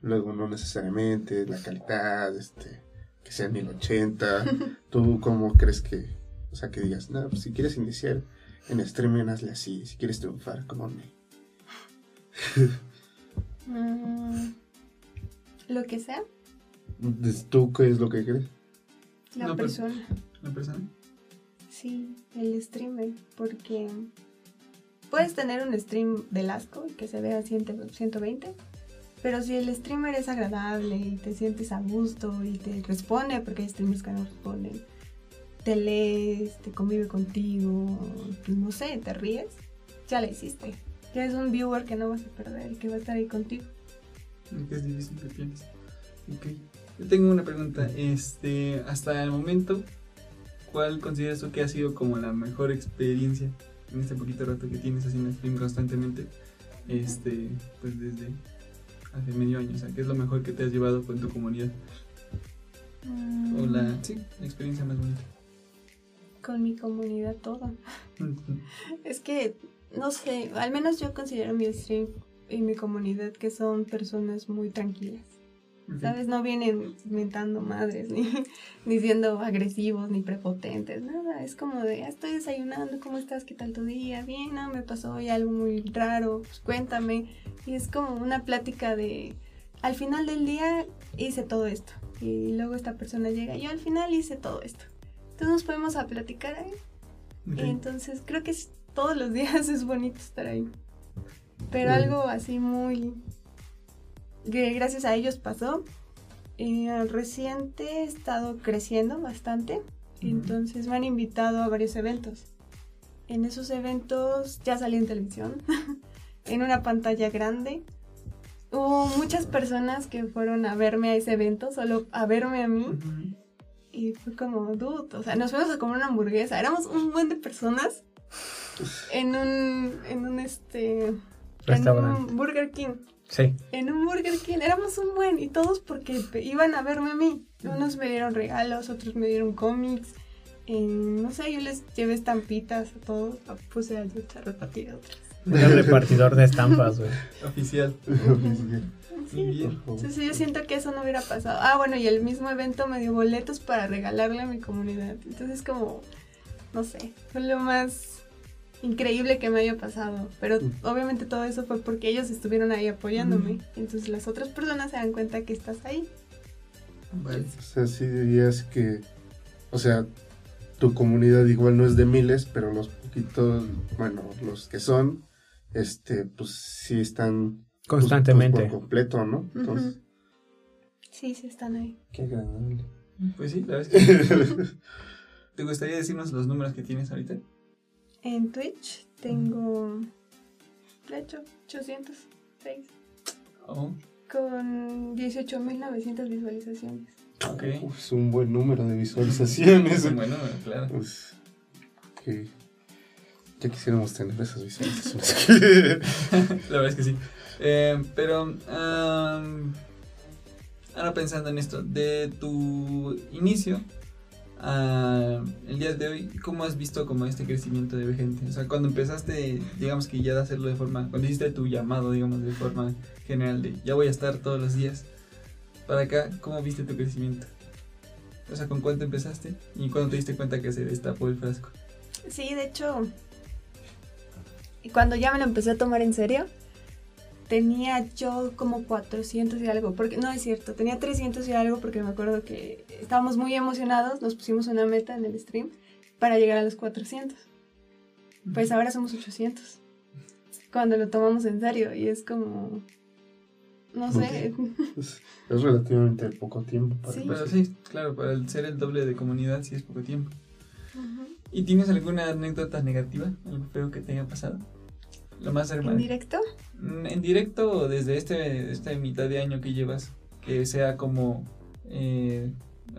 Speaker 2: luego no necesariamente, la calidad, este, que sea 1080. ¿Tú cómo crees que, o sea, que digas, no, pues si quieres iniciar en streaming, hazle así, si quieres triunfar, como me.
Speaker 4: Mm, lo que sea,
Speaker 2: ¿Tú qué es lo que crees?
Speaker 4: la
Speaker 1: No,
Speaker 4: persona.
Speaker 1: ¿La persona?
Speaker 4: Sí, el streamer, porque puedes tener un stream del asco y que se vea 100 120, pero si el streamer es agradable y te sientes a gusto y te responde, porque hay streamers que no responden, te lees, te convive contigo, no sé, te ríes, ya la hiciste. Ya es un viewer que no vas a perder y que va a estar ahí contigo.
Speaker 1: Que es difícil que pienses. Ok. Yo tengo una pregunta. Este, hasta el momento, ¿cuál consideras tú que ha sido como la mejor experiencia en este poquito rato que tienes haciendo stream constantemente? Este, pues desde hace medio año. O sea, ¿qué es lo mejor que te has llevado con tu comunidad? O la, sí, la experiencia más bonita.
Speaker 4: Con mi comunidad todo. Es que, no sé, al menos yo considero mi stream y mi comunidad que son personas muy tranquilas. ¿Sabes? No vienen inventando madres, ni, ni siendo agresivos, ni prepotentes, nada. Es como de, "Ah, estoy desayunando, ¿cómo estás? ¿Qué tal tu día? Bien, no, me pasó hoy algo muy raro, pues cuéntame. Y es como una plática de, al final del día hice todo esto. Y luego esta persona llega, yo al final hice todo esto. Entonces nos podemos a platicar ahí. Entonces creo que todos los días es bonito estar ahí. Pero algo así muy... que gracias a ellos pasó. Eh, reciente he estado creciendo bastante. Entonces me han invitado a varios eventos. En esos eventos ya salí en televisión. en una pantalla grande. Hubo muchas personas que fueron a verme a ese evento, solo a verme a mí. Y fue como, dude, o sea, nos fuimos a comer una hamburguesa. Éramos un buen de personas en un, en un, este, en un Burger King.
Speaker 3: Sí.
Speaker 4: En un Burger King, éramos un buen. Y todos porque iban a verme a mí. Unos me dieron regalos, otros me dieron cómics. eh, no sé, yo les llevé estampitas a todos. Puse a luchar repartir otras.
Speaker 3: Era repartidor de estampas, güey.
Speaker 1: Oficial.
Speaker 4: Sí. Entonces yo siento que eso no hubiera pasado. Ah, bueno, y el mismo evento me dio boletos para regalarle a mi comunidad. Entonces como, no sé, fue lo más increíble que me haya pasado. Pero
Speaker 2: Mm.
Speaker 4: obviamente todo eso fue porque ellos estuvieron ahí apoyándome. Entonces las otras personas se dan cuenta que estás ahí.
Speaker 1: Vale.
Speaker 2: O sea, sí dirías que, o sea, tu comunidad igual no es de miles, pero los poquitos, bueno, los que son, este, pues sí están pues,
Speaker 3: Constantemente.
Speaker 2: pues, por completo, ¿no? Entonces.
Speaker 4: Sí, sí están ahí.
Speaker 2: qué agradable.
Speaker 1: Pues sí, la verdad es que... ¿Te gustaría decirnos los números que tienes ahorita?
Speaker 4: En Twitch tengo de hecho, 806.
Speaker 1: Oh,
Speaker 4: Con 18.900 visualizaciones.
Speaker 1: ok.
Speaker 2: Uf, es un buen número de visualizaciones.
Speaker 1: Bueno, claro.
Speaker 2: Pues, que ya quisiéramos tener esas visualizaciones.
Speaker 1: La verdad es que sí. Eh, pero, am, ahora pensando en esto, de tu inicio a el día de hoy, ¿cómo has visto como este crecimiento de gente? O sea, cuando empezaste, digamos que ya de hacerlo de forma, cuando hiciste tu llamado, digamos, de forma general, de ya voy a estar todos los días para acá, ¿cómo viste tu crecimiento? O sea, ¿con cuánto empezaste? ¿Y cuándo te diste cuenta que se destapó el frasco?
Speaker 4: Sí, de hecho, cuando ya me lo empecé a tomar en serio, tenía yo como 400 y algo, porque no es cierto, tenía 300 y algo porque me acuerdo que estábamos muy emocionados, nos pusimos una meta en el stream para llegar a los 400. Pues ahora somos 800. Cuando lo tomamos en serio y es como no sé.
Speaker 2: Es, es relativamente poco tiempo para
Speaker 4: Sí.
Speaker 1: Pero sí, claro, para el ser el doble de comunidad sí es poco tiempo.
Speaker 4: Ujú.
Speaker 1: ¿Y tienes alguna anécdota negativa? ¿Algo feo que te haya pasado? Lo más
Speaker 4: ¿En
Speaker 1: hermano.
Speaker 4: directo?
Speaker 1: Mm, En directo desde este, esta mitad de año que llevas, que sea como, eh,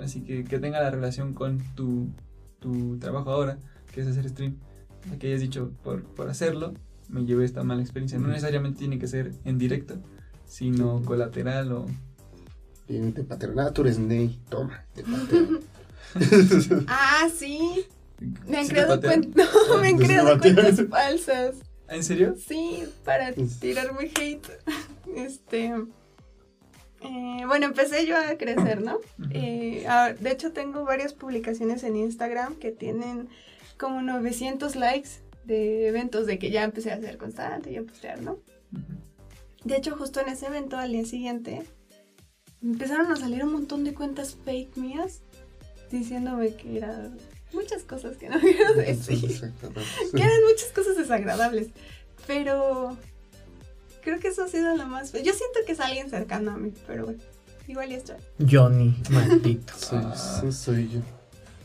Speaker 1: así que, que tenga la relación con tu, tu trabajo ahora, que es hacer stream, O sea, que hayas dicho, por, por hacerlo, me llevé esta mala experiencia. No necesariamente tiene que ser en directo, sino colateral o...
Speaker 2: Viene de paternal. Ah, tú eres Ney. Toma, paternal.
Speaker 4: Ah, sí. Me han
Speaker 1: ¿Sí te
Speaker 4: creado cuentas. No, me han
Speaker 2: ¿Sí te
Speaker 4: creado cuentas falsas.
Speaker 1: ¿Ah, ¿En serio?
Speaker 4: Sí, para
Speaker 2: Pues-
Speaker 4: tirarme hate. Este. eh, bueno, empecé yo a crecer, ¿no? Eh, ah, de hecho, tengo varias publicaciones en Instagram que tienen como 900 likes de eventos de que ya empecé a ser constante y a postear, ¿no? De hecho, justo en ese evento, al día siguiente, empezaron a salir un montón de cuentas fake mías diciéndome que eran muchas cosas que no quiero decir. Que eran muchas cosas desagradables. Pero creo que eso ha sido lo más. Yo siento que es alguien cercano a mí, pero bueno, igual ya estoy.
Speaker 3: Johnny, maldito.
Speaker 2: Soy, sí, soy yo.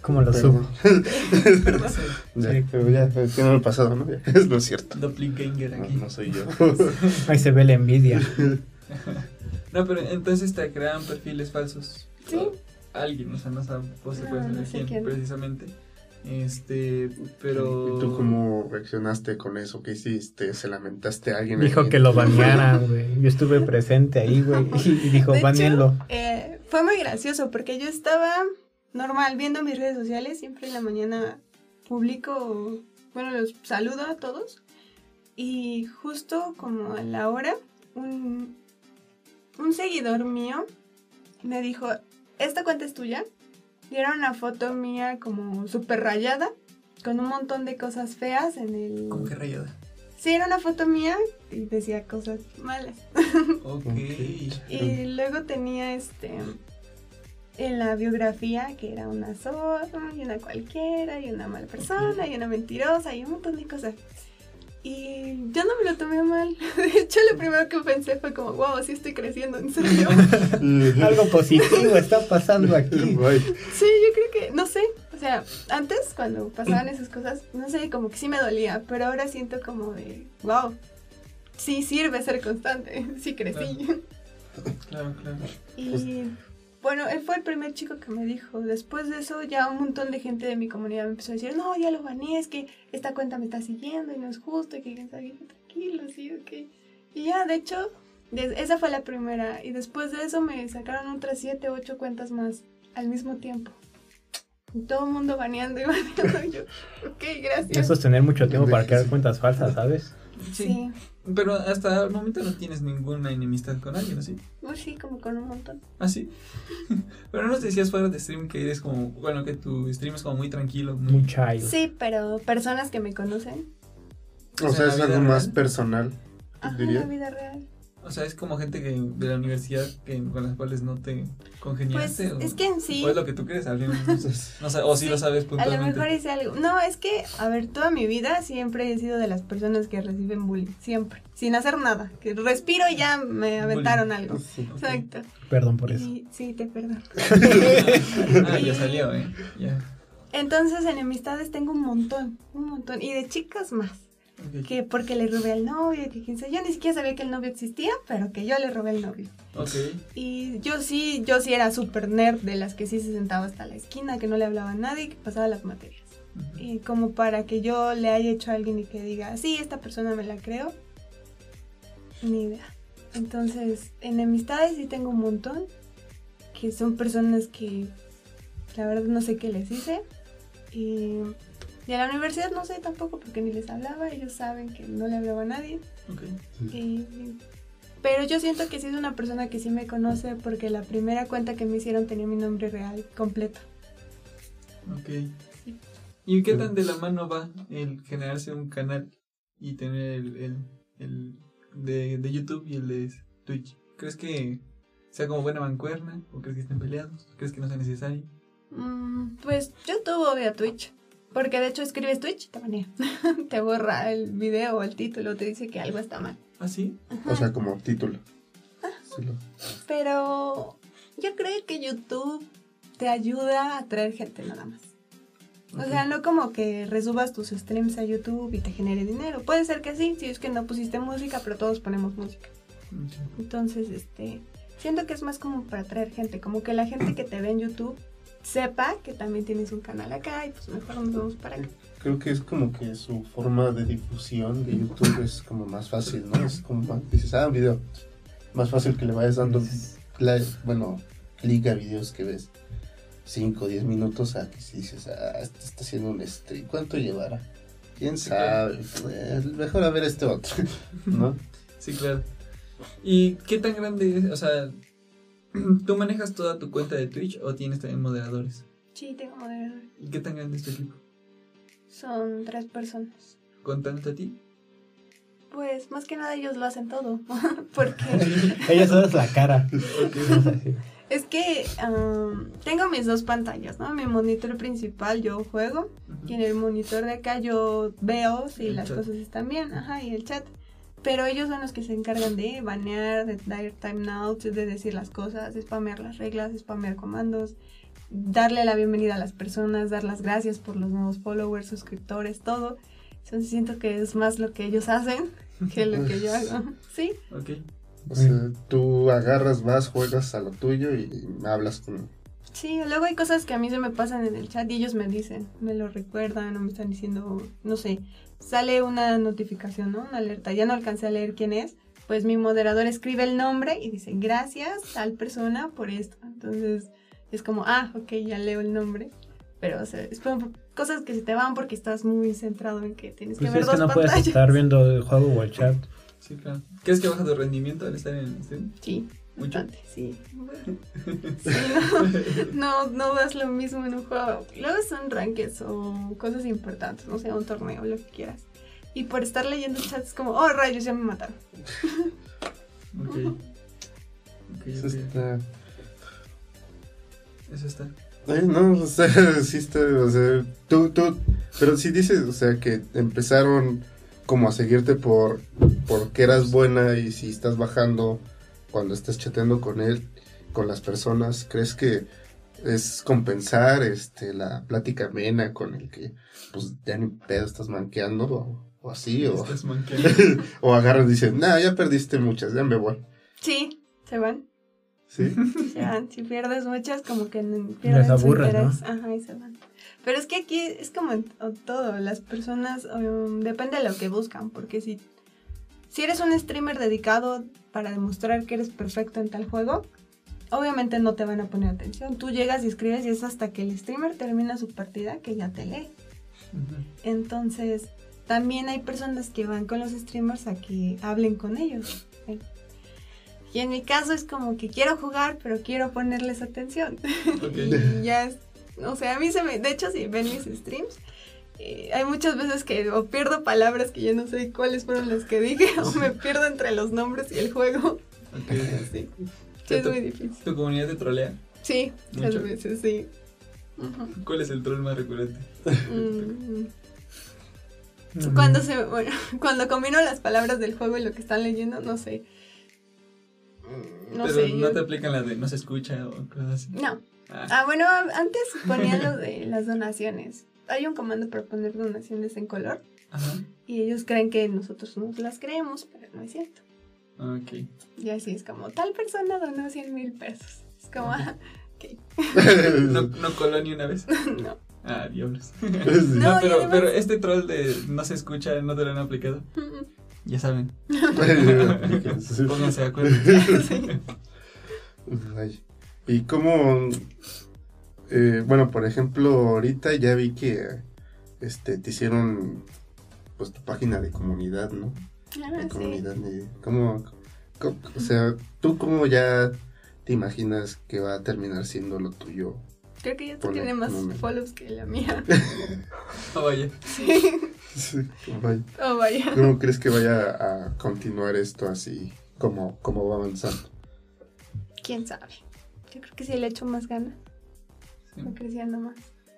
Speaker 3: ¿Cómo lo
Speaker 2: Perdón.
Speaker 3: supo?
Speaker 1: Perdón.
Speaker 2: Ya,
Speaker 3: Sí.
Speaker 2: pero ya, tiene el pasado, ¿no? Es lo cierto.
Speaker 1: Doppelganger
Speaker 2: No,
Speaker 1: aquí.
Speaker 2: no soy yo.
Speaker 3: Ahí se ve la envidia.
Speaker 1: No, pero entonces te crean perfiles falsos.
Speaker 4: Sí.
Speaker 1: Alguien, o sea, no sabes pues, se
Speaker 4: No,
Speaker 1: puede
Speaker 4: no
Speaker 1: saber
Speaker 4: sé
Speaker 1: quién,
Speaker 4: quién.
Speaker 1: precisamente. Este, pero.
Speaker 2: ¿Y tú cómo reaccionaste con eso? ¿Qué hiciste? ¿Se lamentaste a alguien?
Speaker 3: Dijo
Speaker 2: ahí?
Speaker 3: que lo banearan, güey. Yo estuve presente ahí, güey. Y dijo, banealo.
Speaker 4: eh, fue muy gracioso porque yo estaba normal viendo mis redes sociales. Siempre en la mañana publico, bueno, los saludo a todos. Y justo como a la hora, un, un seguidor mío me dijo, ¿esta cuenta es tuya? Y era una foto mía como súper rayada, con un montón de cosas feas en el...
Speaker 1: ¿Cómo que rayada?
Speaker 4: Sí, era una foto mía y decía cosas malas.
Speaker 1: Ok.
Speaker 4: Y luego tenía este en la biografía que era una zorra y una cualquiera y una mala persona y una mentirosa y un montón de cosas. Y yo no me lo tomé mal. De hecho, lo primero que pensé fue como, wow, sí estoy creciendo, en serio.
Speaker 3: Algo positivo está pasando aquí.
Speaker 2: Ay,
Speaker 4: Sí, yo creo que, no sé, o sea, antes cuando pasaban esas cosas, no sé, como que sí me dolía, pero ahora siento como de, wow, sí sirve ser constante, sí crecí.
Speaker 1: Claro, claro.
Speaker 4: Y bueno, él fue el primer chico que me dijo. Después de eso, ya un montón de gente de mi comunidad me empezó a decir: No, ya lo baneé, es que esta cuenta me está siguiendo y no es justo. Y que sabe, qué, tranquilo, sí, ok. Y ya, de hecho, esa fue la primera. Y después de eso me sacaron otras 7, 8 cuentas más al mismo tiempo. Y todo el mundo baneando y baneando. Y yo, ok, gracias.
Speaker 3: Eso es tener mucho tiempo para crear cuentas falsas, ¿sabes?
Speaker 1: Sí.
Speaker 4: sí,
Speaker 1: Pero hasta el momento no tienes ninguna enemistad con alguien, ¿o sí?
Speaker 4: Pues sí, como con un montón.
Speaker 1: ¿Ah, sí? Pero no nos decías fuera de stream que eres como, bueno, que tu stream es como muy tranquilo. Muy...
Speaker 3: Muy child.
Speaker 4: Sí, pero personas que me conocen.
Speaker 2: O sea, es
Speaker 1: ¿En la
Speaker 2: algo más personal,
Speaker 4: Ajá, en
Speaker 2: diría.
Speaker 4: la vida real.
Speaker 1: O sea, es como gente que de la universidad que, con las cuales no te
Speaker 4: Pues
Speaker 1: congeniaste. o,
Speaker 4: es que en sí.
Speaker 1: o es lo que tú crees, al final, no sé, o si
Speaker 4: Sí,
Speaker 1: lo sabes
Speaker 4: A lo
Speaker 1: puntualmente.
Speaker 4: mejor hice algo. No, es que, a ver, toda mi vida siempre he sido de las personas que reciben bullying. Siempre. Sin hacer nada. Que respiro y ya me aventaron algo.
Speaker 2: Sí.
Speaker 4: Exacto.
Speaker 3: Perdón por eso.
Speaker 4: Y, sí, te perdono.
Speaker 1: ah, ya salió, ¿eh? Ya.
Speaker 4: Entonces, en amistades tengo un montón. Un montón. Y de chicas más. Que porque le robé al novio, que quién yo ni siquiera sabía que el novio existía, pero que yo le robé al novio.
Speaker 1: Ok.
Speaker 4: Y yo sí, yo sí era súper nerd de las que sí se sentaba hasta la esquina, que no le hablaba a nadie, que pasaba las materias. Y como para que yo le haya hecho a alguien y que diga, sí, esta persona me la creo, ni idea. Entonces, en amistades sí tengo un montón, que son personas que la verdad no sé qué les hice. Y, y a la universidad no sé tampoco porque ni les hablaba, ellos saben que no le hablaba a nadie.
Speaker 1: Ok.
Speaker 4: Y- pero yo siento que sí es una persona que sí me conoce porque la primera cuenta que me hicieron tenía mi nombre real completo.
Speaker 1: Ok. ¿Y qué tan de la mano va el generarse un canal y tener el, el, el de, de YouTube y el de Twitch? ¿Crees que sea como buena mancuerna? ¿O crees que estén peleados? ¿Crees que no sea necesario?
Speaker 4: Mm, pues YouTube o vía Twitch. Porque de hecho escribes Twitch, te banea. te borra el video o el título, te dice que algo está mal.
Speaker 1: ¿Ah, sí?
Speaker 2: O sea, como título. Sí, lo-
Speaker 4: Pero yo creo que YouTube te ayuda a atraer gente nada más. O sea, no como que resubas tus streams a YouTube y te genere dinero. Puede ser que sí, si es que no pusiste música, pero todos ponemos música. Entonces, este, siento que es más como para atraer gente, como que la gente que te ve en YouTube sepa que también tienes un canal acá y pues mejor nos vamos para acá.
Speaker 2: Creo que es como que su forma de difusión de YouTube es como más fácil, ¿no? Es como más, dices, ah, un video. Más fácil que le vayas dando, like, bueno, clic a videos que ves 5 o 10 minutos a que si dices, ah, este está haciendo un stream. ¿Cuánto llevará? ¿Quién sabe? Eh, mejor a ver este otro, ¿no?
Speaker 1: Sí, claro. ¿Y qué tan grande es? O sea, ¿tú manejas toda tu cuenta de Twitch o tienes también moderadores?
Speaker 4: Sí, tengo moderador.
Speaker 1: ¿Y qué tan grande es tu equipo?
Speaker 4: Son tres personas.
Speaker 1: ¿Contándote a ti?
Speaker 4: Pues más que nada ellos lo hacen todo. Porque
Speaker 3: Ella solo es la cara.
Speaker 4: Es que tengo mis dos pantallas, ¿no? Mi monitor principal yo juego y en el monitor de acá yo veo si
Speaker 1: El
Speaker 4: las
Speaker 1: chat.
Speaker 4: cosas están bien, ajá, y el chat. Pero ellos son los que se encargan de banear, de dar timeouts, de decir las cosas, de spamear las reglas, de spamear comandos, darle la bienvenida a las personas, dar las gracias por los nuevos followers, suscriptores, todo. Entonces siento que es más lo que ellos hacen que lo que yo hago. Sí,
Speaker 1: Ok.
Speaker 2: O sea, tú agarras, vas, juegas a lo tuyo y hablas con...
Speaker 4: sí, luego hay cosas que a mí se me pasan en el chat y ellos me dicen, me lo recuerdan o me están diciendo, no sé, sale una notificación, ¿no? Una alerta, ya no alcancé a leer quién es, pues mi moderador escribe el nombre y dice, gracias tal persona por esto. Entonces es como, ah, ok, ya leo el nombre. Pero, o sea, es como cosas que se te van porque estás muy centrado en que tienes que
Speaker 3: Pues
Speaker 4: ver
Speaker 3: es
Speaker 4: dos
Speaker 3: que no puedes estar viendo el juego o el chat.
Speaker 1: Sí, claro. ¿Crees que baja tu rendimiento al estar en el stream?
Speaker 4: Sí. Bastante, sí. Sí, no, no, no das lo mismo en un juego. Luego son rankings o cosas importantes, no sé, un torneo, lo que quieras. Y por estar leyendo el chat es como, oh rayos, ya me mataron.
Speaker 1: Ok.
Speaker 2: Eso está...
Speaker 1: Eso está.
Speaker 2: No, o sea, sí está, o sea, tú, tú, pero sí dices, o sea, que empezaron como a seguirte por, porque eras buena y si estás bajando cuando estás chateando con él, con las personas, ¿crees que es compensar este la plática amena con el que pues ya ni pedo estás manqueando o, o así, o,
Speaker 1: Estás manqueando.
Speaker 2: o agarran y dicen, nah, ya perdiste muchas, ya me voy,
Speaker 4: Sí, se van.
Speaker 2: ¿sí?
Speaker 4: Se van. Si pierdes muchas, como que n- pierden su
Speaker 3: aburre, ¿no?
Speaker 4: Ajá, y se van. Pero es que aquí es como en todo. Las personas, um, depende de lo que buscan. Porque si, si eres un streamer dedicado para demostrar que eres perfecto en tal juego, obviamente no te van a poner atención. Tú llegas y escribes y es hasta que el streamer termina su partida que ya te lee. Entonces, también hay personas que van con los streamers a que hablen con ellos. Y en mi caso es como que quiero jugar, pero quiero ponerles atención. Y ya es, o sea, a mí se me, de hecho, si ven mis streams, eh, hay muchas veces que o pierdo palabras que yo no sé cuáles fueron las que dije, o me pierdo entre los nombres y el juego.
Speaker 1: Ok.
Speaker 4: Sí, sí es muy difícil.
Speaker 1: ¿Tu comunidad te trolea?
Speaker 4: Sí, muchas veces, sí.
Speaker 1: ¿Cuál es el troll más recurrente?
Speaker 4: Mm. Cuando se bueno, cuando combino las palabras del juego y lo que están leyendo, no sé. Mm, No
Speaker 1: Pero
Speaker 4: sé.
Speaker 1: no
Speaker 4: yo-
Speaker 1: te aplican la de no se escucha o cosas así.
Speaker 4: No.
Speaker 1: Ah,
Speaker 4: Ah, bueno, antes ponía lo de las donaciones. Hay un comando para poner donaciones en color.
Speaker 1: ajá.
Speaker 4: Y ellos creen que nosotros nos las creemos, pero no es cierto.
Speaker 1: Ok.
Speaker 4: Y así es como, tal persona donó 100 mil pesos. Es como, ah, ok.
Speaker 1: No, no coló ni una vez.
Speaker 4: no.
Speaker 1: Ah, diablos.
Speaker 2: Sí.
Speaker 1: No, pero,
Speaker 4: además-
Speaker 1: pero este troll de no se escucha, no te lo han aplicado. Ya saben,
Speaker 2: Sí.
Speaker 1: pónganse de acuerdo.
Speaker 2: Ay. Y cómo, eh, bueno, por ejemplo, ahorita ya vi que este te hicieron pues tu página de comunidad, ¿no?
Speaker 4: Ah,
Speaker 2: De
Speaker 4: sí.
Speaker 2: comunidad, de- ¿cómo, cómo- o sea, tú cómo ya te imaginas que va a terminar siendo lo tuyo?
Speaker 4: Creo que ya
Speaker 2: Ponle
Speaker 4: tiene más follows que la mía.
Speaker 1: Oh, vaya.
Speaker 2: Sí, vaya.
Speaker 4: Oh, vaya.
Speaker 2: ¿Cómo crees que vaya a continuar esto así como, como va avanzando?
Speaker 4: ¿Quién sabe? Yo creo que si le echo más ganas, Va creciendo más.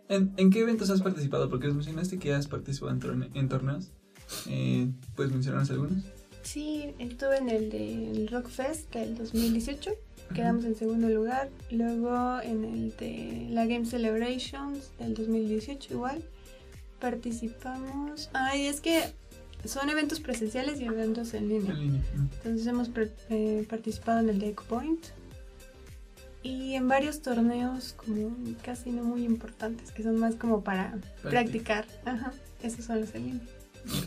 Speaker 1: ¿En, en qué eventos has participado? Porque mencionaste que has participado en, torne- en torneos. Eh, ¿Puedes mencionarnos algunos?
Speaker 4: Sí, estuve en el del Rock Fest del 2018. Quedamos en segundo lugar. Luego en el de la Game Celebrations del 2018 igual. Participamos. Ay, es que son eventos presenciales y eventos en línea.
Speaker 1: En línea.
Speaker 4: Entonces hemos eh, participado en el de Eco Point. Y en varios torneos como casi no muy importantes, que son más como para practicar. Ajá, esos son los en línea.
Speaker 1: Ok.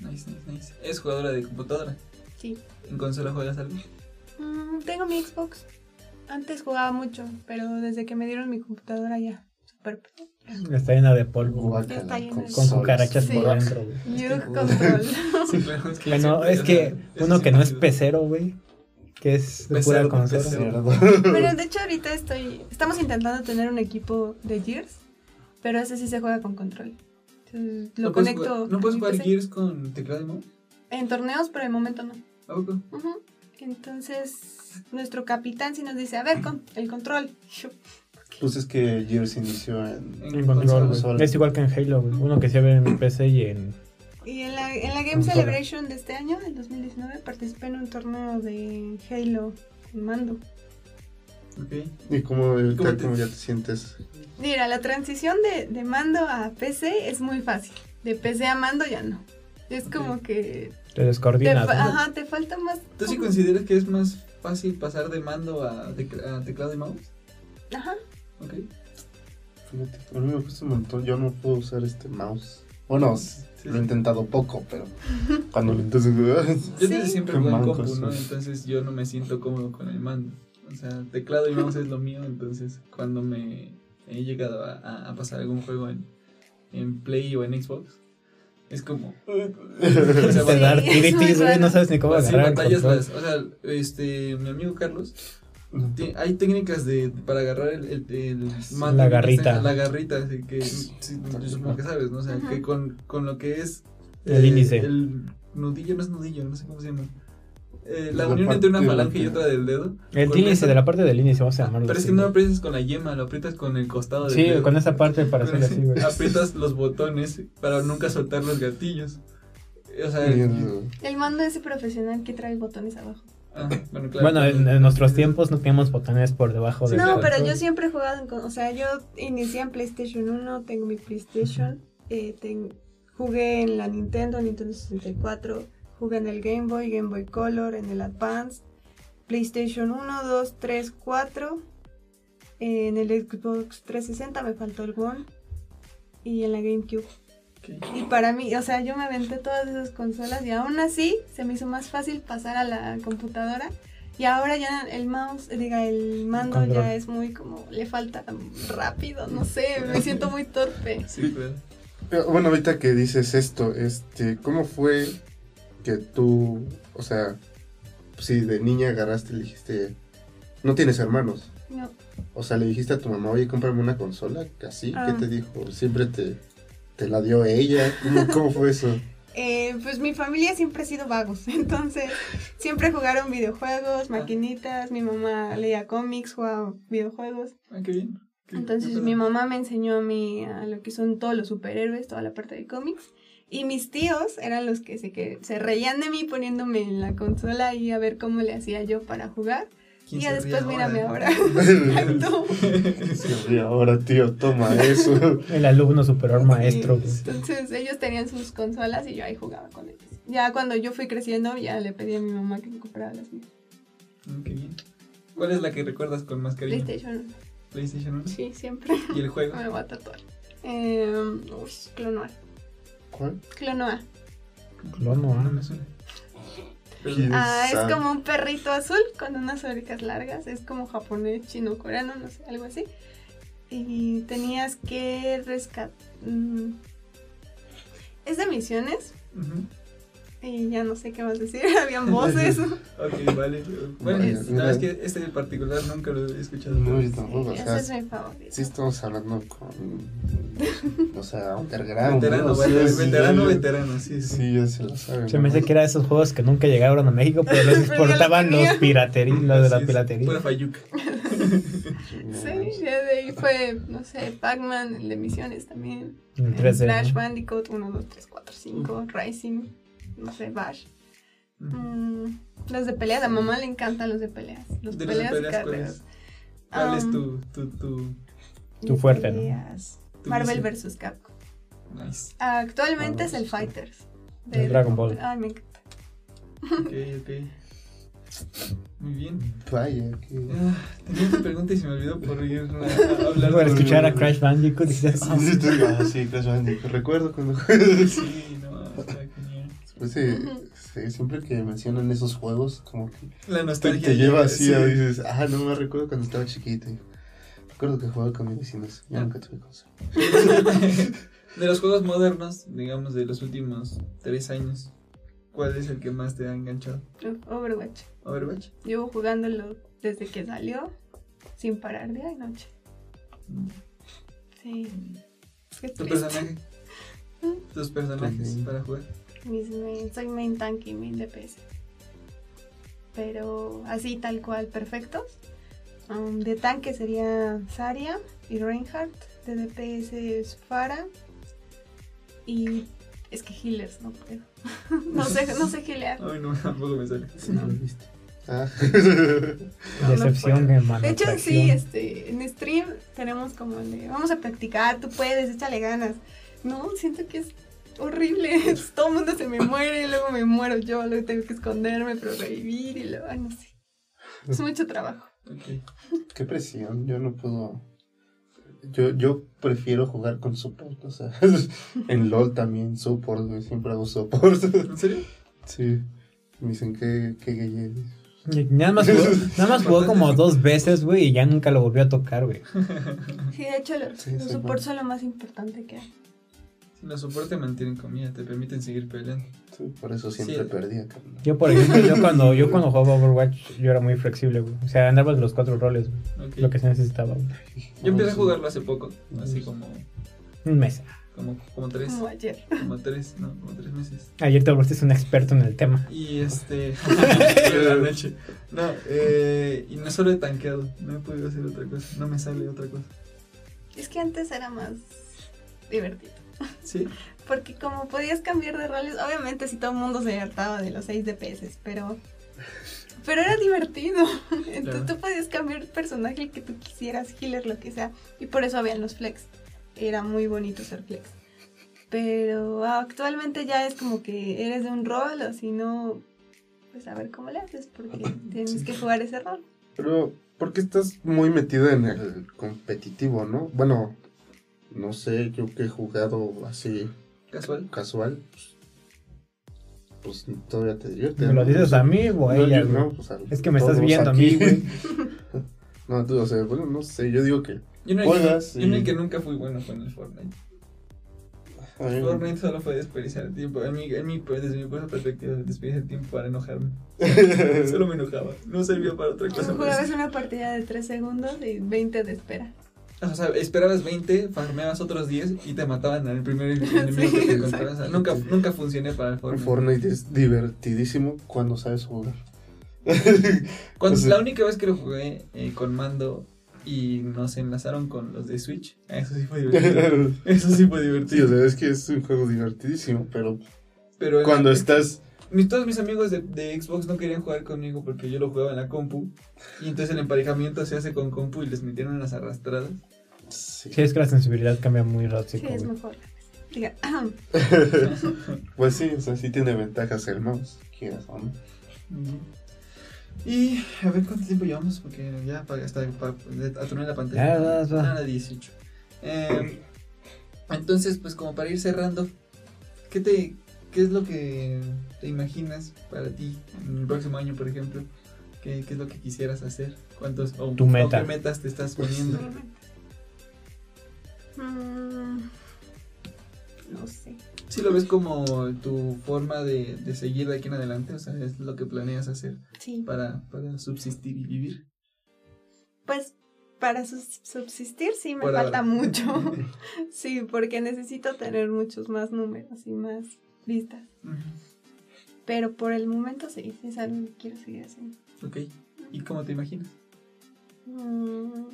Speaker 1: Nice, nice, nice. ¿Es jugadora de computadora?
Speaker 4: Sí.
Speaker 1: ¿En consola juegas algo?
Speaker 4: Mm, tengo mi Xbox. Antes jugaba mucho, pero desde que me dieron mi computadora ya. Super pro.
Speaker 3: Está llena de polvo.
Speaker 4: Está lleno de-
Speaker 3: Con cucarachas
Speaker 4: Sí.
Speaker 3: por dentro, güey.
Speaker 4: Youth Control.
Speaker 1: Sí, claro. Es que
Speaker 3: Bueno, es que uno que no es pecero, güey. Que es de pura consola.
Speaker 4: bueno, de hecho ahorita estoy... Estamos intentando tener un equipo de Gears, pero ese sí se juega con control. Entonces, lo
Speaker 1: ¿No puedes
Speaker 4: conecto
Speaker 1: jugar- ¿No puedes jugar
Speaker 4: PC.
Speaker 1: Gears con teclado y mouse?
Speaker 4: En torneos, pero de momento no.
Speaker 1: ¿A poco?
Speaker 4: Entonces, nuestro capitán sí nos dice, a ver, con el control.
Speaker 2: Pues es que Gears inició en...
Speaker 3: En control,
Speaker 2: consola.
Speaker 3: güey. Es igual que en Halo. Uno que se ve en PC y en.
Speaker 4: Y en la, en la Game
Speaker 3: Consola.
Speaker 4: Celebration de este año, del 2019, participé en un torneo de Halo con mando.
Speaker 1: Ok.
Speaker 2: ¿Y cómo,
Speaker 1: ¿Cómo te-
Speaker 2: cómo ya te sientes?
Speaker 4: Mira, la transición de, de mando a PC es muy fácil. De PC a mando ya no. Es como que...
Speaker 3: Te
Speaker 4: Te,
Speaker 3: descoordinas. ¿no?
Speaker 4: ajá, te falta más...
Speaker 1: ¿Tú sí consideras que es más fácil pasar de mando a, tec- a teclado y mouse?
Speaker 4: Ajá.
Speaker 1: Ok.
Speaker 2: Fíjate, a mí me cuesta un montón. Yo no puedo usar este mouse. Bueno, s-
Speaker 1: Sí,
Speaker 2: lo he
Speaker 1: sí.
Speaker 2: intentado poco, pero cuando lo intento...
Speaker 1: Yo
Speaker 4: Sí.
Speaker 1: desde siempre juego en compu, ¿no? Entonces yo no me siento cómodo con el mando. O sea, teclado y mouse es lo mío, entonces cuando me he llegado a, a- a pasar algún juego en, en Play o en Xbox, es como... o sea,
Speaker 4: Sí,
Speaker 3: güey. No sabes ni cómo agarrar
Speaker 1: batallas o sea, este, mi amigo Carlos, hay técnicas de, para agarrar el, el, el mando.
Speaker 3: La garrita.
Speaker 1: La garrita, así que sí, yo supongo que sabes, ¿no? O sea,
Speaker 4: Ajá.
Speaker 1: que con, con lo que es...
Speaker 3: El índice.
Speaker 1: El nudillo no es nudillo, no sé cómo se llama. Eh, la
Speaker 2: La
Speaker 1: unión entre una falange y otra del dedo.
Speaker 3: El índice,
Speaker 1: esa-
Speaker 3: de la parte del índice, vamos a llamarlo.
Speaker 1: Pero es que no lo aprietas con la yema, lo aprietas con el costado del
Speaker 3: Sí,
Speaker 1: dedo.
Speaker 3: con esa parte para
Speaker 1: ese-
Speaker 3: así, güey.
Speaker 1: Aprietas los botones para nunca soltar los gatillos. O sea,
Speaker 2: Mierda.
Speaker 4: El mando ese profesional que trae botones abajo.
Speaker 1: Ah, bueno, claro.
Speaker 3: Bueno, en, en nuestros tiempos no teníamos botones por debajo de
Speaker 4: No, pero yo siempre he jugado en... O sea, yo inicié en PlayStation 1, tengo mi PlayStation. eh, ten- jugué en la Nintendo, Nintendo 64. Jugué en el Game Boy, Game Boy Color, en el Advance. PlayStation 1, 2, 3, 4. En el Xbox 360 me faltó el One. Y en la GameCube. Y para mí, o sea, yo me aventé todas esas consolas y aún así se me hizo más fácil pasar a la computadora. Y ahora ya el mouse, diga, el mando
Speaker 3: Control.
Speaker 4: ya es muy como, le falta rápido, no sé, me siento muy torpe.
Speaker 1: Sí, claro.
Speaker 2: Bueno, ahorita que dices esto, este, ¿cómo fue que tú, o sea, si de niña agarraste y le dijiste, no tienes hermanos?
Speaker 4: No,
Speaker 2: O sea, le dijiste a tu mamá, oye, cómprame una consola, así,
Speaker 4: Ah.
Speaker 2: ¿qué te dijo? Siempre te, te la dio ella, ¿cómo, fue eso?
Speaker 4: Eh, pues mi familia siempre ha sido vagos, entonces siempre jugaron videojuegos, maquinitas, mi mamá leía cómics, jugaba videojuegos.
Speaker 1: Ah, qué bien. Qué-
Speaker 4: Entonces
Speaker 1: qué
Speaker 4: mi mamá me enseñó a mí a lo que son todos los superhéroes, toda la parte de cómics. Y mis tíos eran los que se, que se reían de mí poniéndome en la consola y a ver cómo le hacía yo para jugar.
Speaker 1: ¿Quién
Speaker 4: Y ya
Speaker 1: se
Speaker 4: después mírame ahora.
Speaker 2: Sí, ahora, tío, toma eso.
Speaker 3: El alumno superior maestro. güey.
Speaker 4: Entonces ellos tenían sus consolas y yo ahí jugaba con ellos. Ya cuando yo fui creciendo, ya le pedí a mi mamá que me comprara las mías.
Speaker 1: Mm, Qué bien. ¿Cuál es la que recuerdas con más cariño?
Speaker 4: PlayStation,
Speaker 1: PlayStation 1.
Speaker 4: sí, siempre.
Speaker 1: ¿Y el juego?
Speaker 4: Me voy a tatuar. Eh, uy, Clonoa.
Speaker 2: ¿Cuál?
Speaker 4: Clonoa.
Speaker 3: Clono, ah.
Speaker 1: No me suena. Pero-
Speaker 2: ¿Quién
Speaker 4: Ah, es como un perrito azul con unas orejas largas. Es como japonés, chino, coreano, no sé, algo así. Y tenías que rescatar. Es de misiones. Y ya no sé qué más decir. Habían voces.
Speaker 1: Ok, vale. Bueno,
Speaker 2: Vaya,
Speaker 1: es-
Speaker 2: mira.
Speaker 1: no, es que este en particular nunca lo he escuchado.
Speaker 2: No, yo tampoco, o
Speaker 4: ese
Speaker 2: sea,
Speaker 4: es mi favorito.
Speaker 2: sí estamos hablando con, o sea, underground.
Speaker 1: Veterano,
Speaker 2: ¿no? O sea,
Speaker 1: veterano,
Speaker 2: sí,
Speaker 1: veterano, sí, sí.
Speaker 2: Sí, ya se lo saben.
Speaker 3: Se me hace que era de esos juegos que nunca llegaron a México, pero los exportaban los piratería, los de la
Speaker 1: es,
Speaker 3: piratería.
Speaker 1: Pura fayuca.
Speaker 4: Sí, ya de ahí fue, no sé, Pac-Man, el de misiones también. Eh,
Speaker 3: 3D,
Speaker 4: Crash
Speaker 3: ¿no?
Speaker 4: Bandicoot 1, 2, 3, 4, 5, Rising, no sé, Bash.
Speaker 1: Ujú.
Speaker 4: Mm, los de peleas, a mamá le encantan los de peleas. Los
Speaker 1: De los de
Speaker 4: peleas y
Speaker 1: peleas, ¿cuál
Speaker 4: carreras.
Speaker 1: es? ¿Cuál es
Speaker 4: Um,
Speaker 1: tu, tu, tu,
Speaker 3: Tu
Speaker 4: de
Speaker 3: fuerte, ¿no?
Speaker 4: peleas.
Speaker 1: tu
Speaker 4: Marvel vs. Capcom.
Speaker 1: Nice.
Speaker 4: Actualmente
Speaker 2: Ah,
Speaker 4: es el
Speaker 2: sí.
Speaker 4: Fighters.
Speaker 3: El Dragon Ball.
Speaker 4: Ay, me encanta.
Speaker 1: Ok, ok. Muy bien.
Speaker 2: Vaya, que...
Speaker 1: Ah, tenía una pregunta y se me olvidó por ir a, a hablar
Speaker 3: de
Speaker 1: por-
Speaker 3: escuchar a Crash Bandicoot
Speaker 2: sí, tú- ah, sí, Crash Bandicoot. Recuerdo cuando
Speaker 1: Sí, no,
Speaker 2: Después de- sí, siempre que mencionan esos juegos, como que
Speaker 1: La
Speaker 2: te,
Speaker 1: nostalgia.
Speaker 2: te lleva así,
Speaker 1: sí.
Speaker 2: a dices, ah, no me recuerdo cuando estaba chiquito. Recuerdo que jugaba con mis vecinos. Yo nunca tuve consola.
Speaker 1: De los juegos modernos, digamos, de los últimos tres años, ¿cuál es el que más te ha enganchado?
Speaker 4: Overwatch.
Speaker 1: ¿Overwatch?
Speaker 4: Llevo jugándolo desde que salió, sin parar día y noche. Sí. Qué
Speaker 1: ¿Tu personaje? ¿Tus personajes para jugar?
Speaker 4: Mis main- soy main tank y main DPS. Pero así tal cual, perfectos. Um, de tanque sería Zarya y Reinhardt. De DPS es Farah. Y es que healers no puedo. no sé, no sé healear.
Speaker 1: Ay, no, tampoco me sale.
Speaker 2: Sí, lo viste. Ah.
Speaker 3: decepción, hermano.
Speaker 4: De hecho, sí, este, en stream tenemos como el de, vamos a practicar, tú puedes, échale ganas. No, siento que es horrible. Todo el mundo se me muere, luego me muero yo, luego tengo que esconderme, pero revivir y luego, no sé. Es mucho trabajo.
Speaker 1: Ok.
Speaker 2: Qué presión, yo no puedo. Yo, yo prefiero jugar con support, o sea, en LOL también support, güey, siempre hago support.
Speaker 1: ¿En serio?
Speaker 2: sí, me dicen que, que gay eres.
Speaker 3: Y Nada más jugó, nada más jugó como dos veces, güey, y ya nunca lo volvió a tocar, güey.
Speaker 4: Sí, de hecho, los,
Speaker 2: Sí,
Speaker 4: supports
Speaker 2: bueno.
Speaker 4: son lo más importante que hay.
Speaker 1: Si los soportes mantienen comida, te permiten seguir peleando.
Speaker 2: Sí, por eso siempre
Speaker 1: Sí.
Speaker 2: perdía, cabrón.
Speaker 3: Yo, por ejemplo, yo cuando, yo cuando jugaba Overwatch, yo era muy flexible, güey. O sea, andaba en los cuatro roles, güey. Lo que se necesitaba, güey.
Speaker 1: Yo empecé a jugarlo hace poco, así como,
Speaker 3: Un mes.
Speaker 1: como, como tres,
Speaker 4: Como ayer.
Speaker 1: como tres, no, como tres meses.
Speaker 3: Ayer te volviste un experto en el tema.
Speaker 1: Y este. en la noche. No, eh, y no solo he tanqueado, no he podido hacer otra cosa, no me sale otra cosa.
Speaker 4: Es que antes era más divertido.
Speaker 1: Sí,
Speaker 4: Porque como podías cambiar de roles, obviamente si todo el mundo se hartaba de los 6 DPS, pero... Pero era divertido. Entonces
Speaker 1: Claro.
Speaker 4: tú podías cambiar el personaje que tú quisieras, healer, lo que sea. Y por eso habían los flex. Era muy bonito ser flex. Pero actualmente ya es como que eres de un rol o si no, pues a ver cómo le haces porque tienes que jugar ese rol.
Speaker 2: Pero, porque estás muy metido en el competitivo, ¿no? Bueno, no sé, yo que he jugado así
Speaker 1: casual.
Speaker 2: casual, pues, pues todavía te divierte.
Speaker 3: ¿Me lo
Speaker 2: ¿no?
Speaker 3: dices a mí o a
Speaker 2: No,
Speaker 3: ella,
Speaker 2: yo no, pues, a
Speaker 3: Es que me estás viendo a
Speaker 2: aquí.
Speaker 3: mí, güey.
Speaker 2: no, tú, o sea, bueno, no sé, yo digo que
Speaker 1: Yo no,
Speaker 2: Juegas
Speaker 1: yo, yo no
Speaker 2: y-
Speaker 1: que nunca fui bueno con el Fortnite.
Speaker 2: a
Speaker 1: Fortnite solo fue desperdiciar el tiempo. En mi, en mi, pues, desde mi punto de perspectiva, desperdiciar el tiempo para enojarme. Solo me enojaba. No servía para otra cosa.
Speaker 4: Jugabas una partida de 3 segundos y 20 de espera.
Speaker 1: O sea, esperabas 20, farmeabas otros 10 y te mataban al primer enemigo que te encontrabas. O sea, nunca, nunca funcioné para el Fortnite.
Speaker 2: Fortnite es divertidísimo cuando sabes jugar.
Speaker 1: Cuando,
Speaker 2: O sea-
Speaker 1: la única vez que lo jugué eh, con mando y nos enlazaron con los de Switch, eso sí fue divertido. Eso sí fue
Speaker 2: Sí,
Speaker 1: divertido.
Speaker 2: o sea, es que es un juego divertidísimo, pero
Speaker 1: Pero
Speaker 2: cuando
Speaker 1: la-
Speaker 2: estás
Speaker 1: mis, todos mis amigos de, de Xbox no querían jugar conmigo porque yo lo jugaba en la compu. Y entonces el emparejamiento se hace con compu y les metieron las arrastradas.
Speaker 2: Sí.
Speaker 3: Sí, es que la sensibilidad cambia muy
Speaker 4: Sí,
Speaker 3: rápido.
Speaker 4: es mejor. Diga,
Speaker 2: Pues sí, o sea, sí tiene ventajas el mouse, quieras o no.
Speaker 1: Y a ver cuánto tiempo llevamos, porque ya para hasta para aturar la pantalla.
Speaker 3: Ya, vas, vas.
Speaker 1: Nada, 18. Eh, entonces, pues como para ir cerrando, ¿qué, te, ¿qué es lo que te imaginas para ti en el próximo año, por ejemplo? ¿Qué, qué es lo que quisieras hacer? ¿Cuántos o,
Speaker 3: Tu meta.
Speaker 1: o qué metas te estás poniendo?
Speaker 4: Mm, no sé.
Speaker 1: Si lo ves como tu forma de, de seguir de aquí en adelante, o sea, es lo que planeas hacer
Speaker 4: Sí.
Speaker 1: para, para subsistir y vivir.
Speaker 4: Pues para subsistir sí me
Speaker 1: Por
Speaker 4: falta
Speaker 1: ahora.
Speaker 4: mucho. sí, porque necesito tener muchos más números y más vistas.
Speaker 1: Ujú.
Speaker 4: Pero por el momento sí, es algo que quiero seguir haciendo.
Speaker 1: Ok. ¿Y cómo te imaginas?
Speaker 4: Mm,